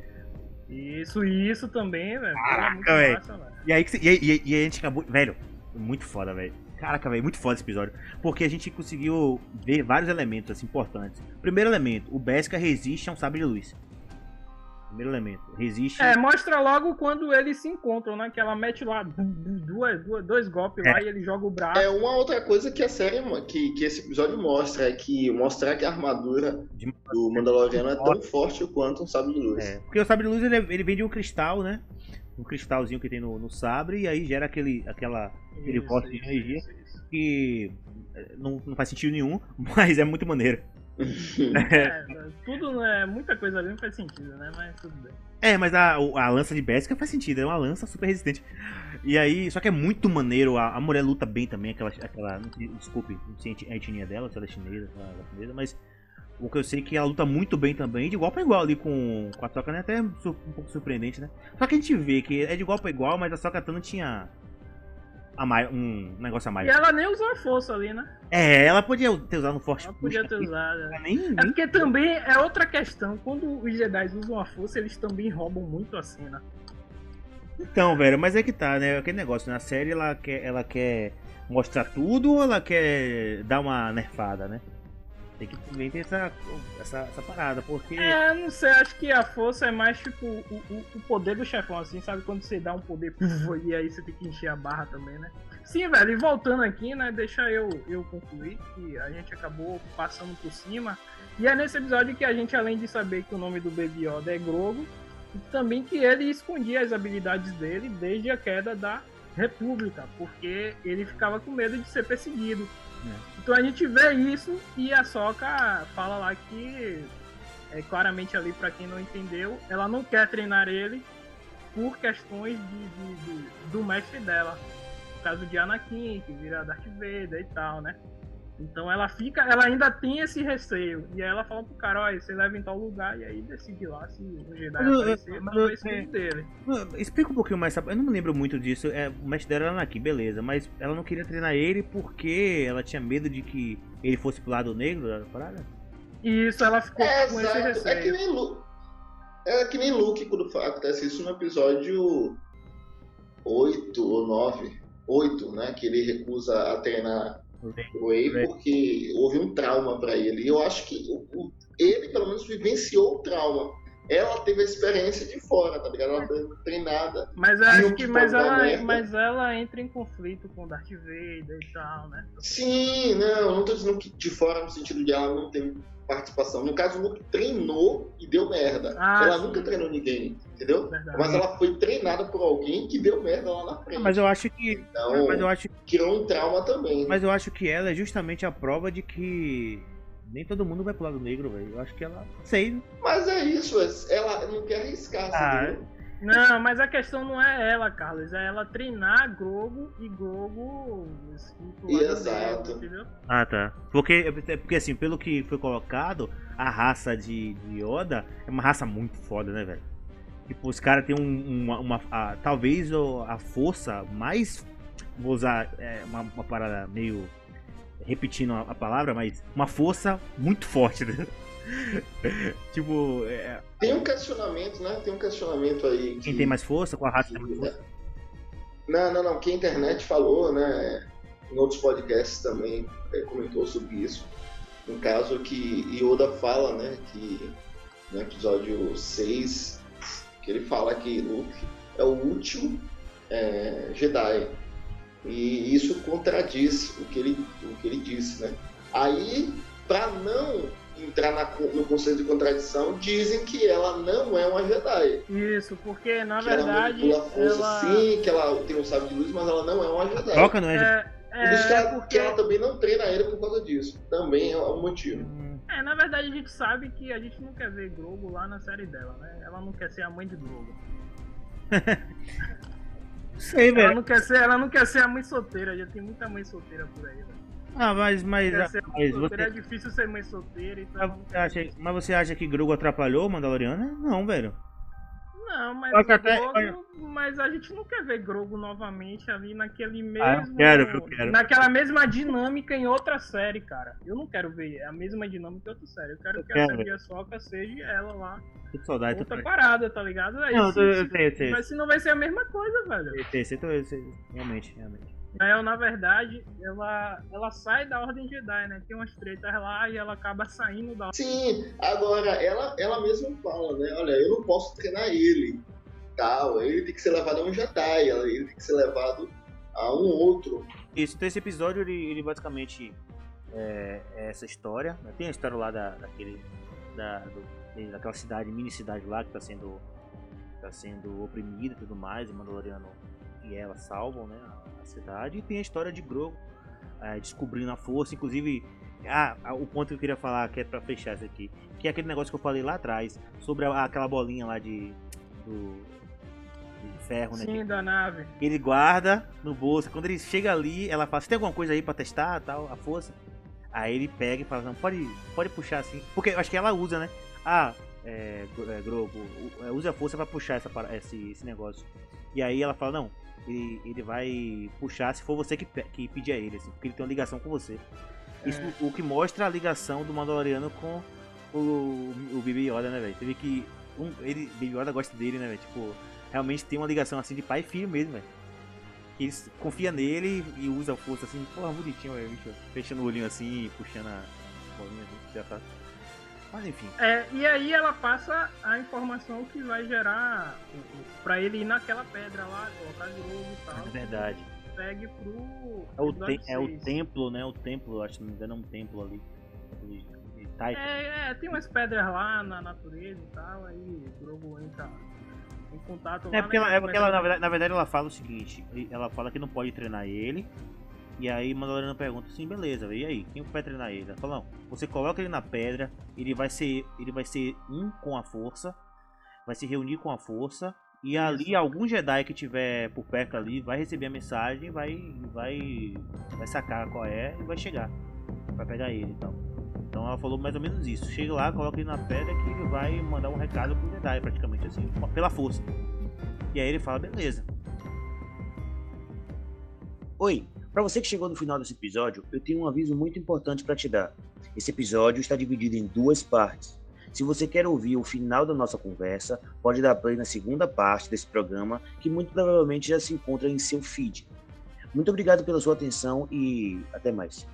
Isso, isso também, velho. Caraca, velho. E aí, e, e, e a gente acabou. Velho, muito foda, velho. Caraca, velho, muito foda esse episódio. Porque a gente conseguiu ver vários elementos assim, importantes. Primeiro elemento, o Beskar resiste a um sabre de luz. Primeiro elemento, resiste. É, mostra logo quando eles se encontram, né? Que ela mete lá duas, duas, dois golpes é. lá e ele joga o braço. É uma outra coisa que a série, que, que esse episódio mostra, é que mostrar que a armadura do Mandaloriano é tão forte quanto um sabre de luz. É, porque o sabre de luz ele, ele vem de um cristal, né? um cristalzinho que tem no, no sabre e aí gera aquele, aquela, aquele poste de energia isso, isso. que eh, não, não faz sentido nenhum, mas é muito maneiro. É, tudo, né? Muita coisa ali não faz sentido, né? Mas tudo bem. É, mas a, a lança de Beskar faz sentido, é uma lança super resistente. E aí, só que é muito maneiro, a, a mulher luta bem também, aquela. aquela desculpe, não sei a etnia dela, se ela é chinesa, se ela é mas o que eu sei é que ela luta muito bem também, de igual para igual ali com, com a Toca, né? Até um pouco surpreendente, né? Só que a gente vê que é de igual para igual, mas a Toca Tano tinha mais, um negócio a mais. E ela nem usou a força ali, né? É, ela podia ter usado no Forte Ela podia ter usado. nem, É nem- porque também é outra questão. Quando os Jedi usam a força, eles também roubam muito a cena. Então, velho, mas é que tá, né? Aquele negócio, na série ela quer, ela quer mostrar tudo ou ela quer dar uma nerfada, né? Tem que também ter essa, essa, essa parada, porque. É, não sei, acho que a força é mais tipo o, o, o poder do chefão, assim, sabe? Quando você dá um poder puf, e aí você tem que encher a barra também, né? Sim, velho, e voltando aqui, né? Deixa eu, eu concluir que a gente acabou passando por cima. E é nesse episódio que a gente, além de saber que o nome do Baby Yoda é Grogu, e também que ele escondia as habilidades dele desde a queda da República, porque ele ficava com medo de ser perseguido. Então a gente vê isso e a Soka fala lá que é claramente ali pra quem não entendeu, ela não quer treinar ele por questões de, de- de- do mestre dela. No caso de Anakin, que vira Darth Vader e tal, né? Então ela fica, ela ainda tem esse receio. E aí ela fala pro cara, olha, você leva em tal lugar e aí decide lá se o Jedi Mas eu- aparecer, mas vai ser dele. Explica um pouquinho mais, sabe? Eu não me lembro muito disso. É, o mestre dela era aqui, beleza. Mas ela não queria treinar ele porque ela tinha medo de que ele fosse pro lado negro da parada? E isso ela ficou É, com esse exato. receio. É que nem Luke. É que nem Luke quando acontece isso no episódio 8 ou 9. 8, né? Que ele recusa a treinar o Rey. porque houve um trauma pra ele. E eu acho que o- o- ele, pelo menos, vivenciou o trauma. Ela teve a experiência de fora, tá ligado? Ela foi treinada. Mas eu acho que mas ela, merda. mas ela entra em conflito com Darth Vader e tal, né? Sim, não, eu não tô dizendo que de fora no sentido de ela não ter participação. No caso, o Luke treinou e deu merda. Ah, ela sim. nunca treinou ninguém, entendeu? Verdade. Mas ela foi treinada por alguém que deu merda lá na frente. Mas eu acho que. Então, Mas eu acho, criou um trauma também. mas eu acho que ela é justamente a prova de que nem todo mundo vai pro lado negro, velho. Eu acho que ela. Sei. Mas é isso, ela não quer arriscar, Ah, entendeu? Não, mas a questão não é ela, Carlos, é ela treinar Grogo e Grogo lado Exato. negro, entendeu? Ah, tá. Porque, é porque assim, pelo que foi colocado, a raça de, de Yoda é uma raça muito foda, né, velho? Tipo, os caras têm um, uma. uma- a- talvez a força mais. Vou usar é, uma, uma parada meio. Repetindo a, a palavra, mas uma força muito forte, né? tipo, é, Tem um questionamento, né? Tem um questionamento aí. Que... quem tem mais força, com a raça tem mais força. Não, não, não. Que a internet falou, né? Em outros podcasts também eh, comentou sobre isso. No caso que Yoda fala, né? Que no episódio 6, que ele fala que Luke é o último eh, Jedi. E isso contradiz o que ele, o que ele disse, né? Aí, para não entrar na no conceito de contradição, dizem que ela não é uma Jedi. Isso, porque na que ela verdade manipula a força ela sim, que ela tem um sábio de luz, mas ela não é uma Jedi. Troca, não é? é, Por isso que é ela, porque que ela também não treina ele por causa disso. Também é um motivo. Hum, é, na verdade a gente sabe que a gente não quer ver Grogo lá na série dela, né? Ela não quer ser a mãe de Grogo. Sei, Ela velho. não quer ser, ela não quer ser a mãe solteira, já tem muita mãe solteira por aí, né? Ah, mas, mas, ser mãe mas solteira, é você, difícil ser mãe solteira, então mas não você quer acha, mas você acha que Grogu atrapalhou o Mandaloriano? Não, velho. Não, mas, que até- mas a gente não quer ver Grogu novamente ali naquele mesmo. Ah, eu quero, eu quero. Naquela mesma dinâmica em outra série, cara. Eu não quero ver a mesma dinâmica em outra série. Eu quero Eu que quero a série de Soca seja ela lá. Com saudade. Outra parada, tá ligado? Aí, Não, eu se, eu sei, eu sei. mas se não vai ser a mesma coisa, velho. Eu eu eu sei. Realmente, realmente. Ela, na verdade, ela, ela sai da Ordem Jedi, né? Tem umas tretas lá e ela acaba saindo da Sim, agora ela, ela mesma fala, né? Olha, eu não posso treinar ele. Tal, ele tem que ser levado a um Jedi, ele tem que ser levado a um outro. Isso, então esse episódio, ele, ele basicamente é, é essa história. né? Tem a história lá da, daquele, da, do- daquela cidade, mini cidade lá que tá sendo, tá sendo oprimida e tudo mais, e Mandaloriano e ela salvam né, cidade. E tem a história de Grogu é, descobrindo a força, inclusive Ah, o ponto que eu queria falar, que é pra fechar isso aqui, que é aquele negócio que eu falei lá atrás, sobre a, aquela bolinha lá de. Do, de ferro, né? Sim, da nave. Ele guarda no bolso. Quando ele chega ali, ela fala: Você tem alguma coisa aí pra testar tal? A força. Aí ele pega e fala: Não, pode, pode puxar assim. Porque eu acho que ela usa, né? Ah, é, é, Grogo, usa a força pra puxar essa, esse, esse negócio. E aí ela fala: Não, ele, ele vai puxar se for você que, que pedir a ele, assim, porque ele tem uma ligação com você. Isso é. o que mostra a ligação do Mandaloriano com o, o Baby Yoda, né, velho? Você vê que um, ele, Baby Yoda gosta dele, né, velho? Tipo, realmente tem uma ligação assim de pai e filho mesmo, velho. Ele confia nele e usa a força assim, porra, bonitinho, velho, bicho. Fechando o olhinho assim, puxando a bolinha assim, já tá. Mas enfim. É, e aí ela passa a informação que vai gerar para ele ir naquela pedra lá, colocar de novo e tal. É verdade. Segue pro. É o, te, é o templo, né? O templo, acho que não me engano, é um templo ali. É, é, tem umas pedras lá na natureza e tal, aí o Grogu entra em contato é Porque né, ela, é porque ela, na verdade, na verdade, ela fala o seguinte: ela fala que não pode treinar ele e aí Mandaloriano pergunta assim, beleza, e aí, quem vai treinar ele? Ela fala, você coloca ele na pedra, ele vai ser. Ele vai ser um com a força, vai se reunir com a força, e ali algum Jedi que tiver por perto ali vai receber a mensagem, vai. vai. vai sacar qual é e vai chegar. Vai pegar ele então. Então ela falou mais ou menos isso. Chega lá, coloca ele na pedra que ele vai mandar um recado pro Jedi, praticamente assim, pela força. E aí ele fala, beleza. Oi, para você que chegou no final desse episódio, eu tenho um aviso muito importante para te dar. Esse episódio está dividido em duas partes. Se você quer ouvir o final da nossa conversa, pode dar play na segunda parte desse programa, que muito provavelmente já se encontra em seu feed. Muito obrigado pela sua atenção e até mais.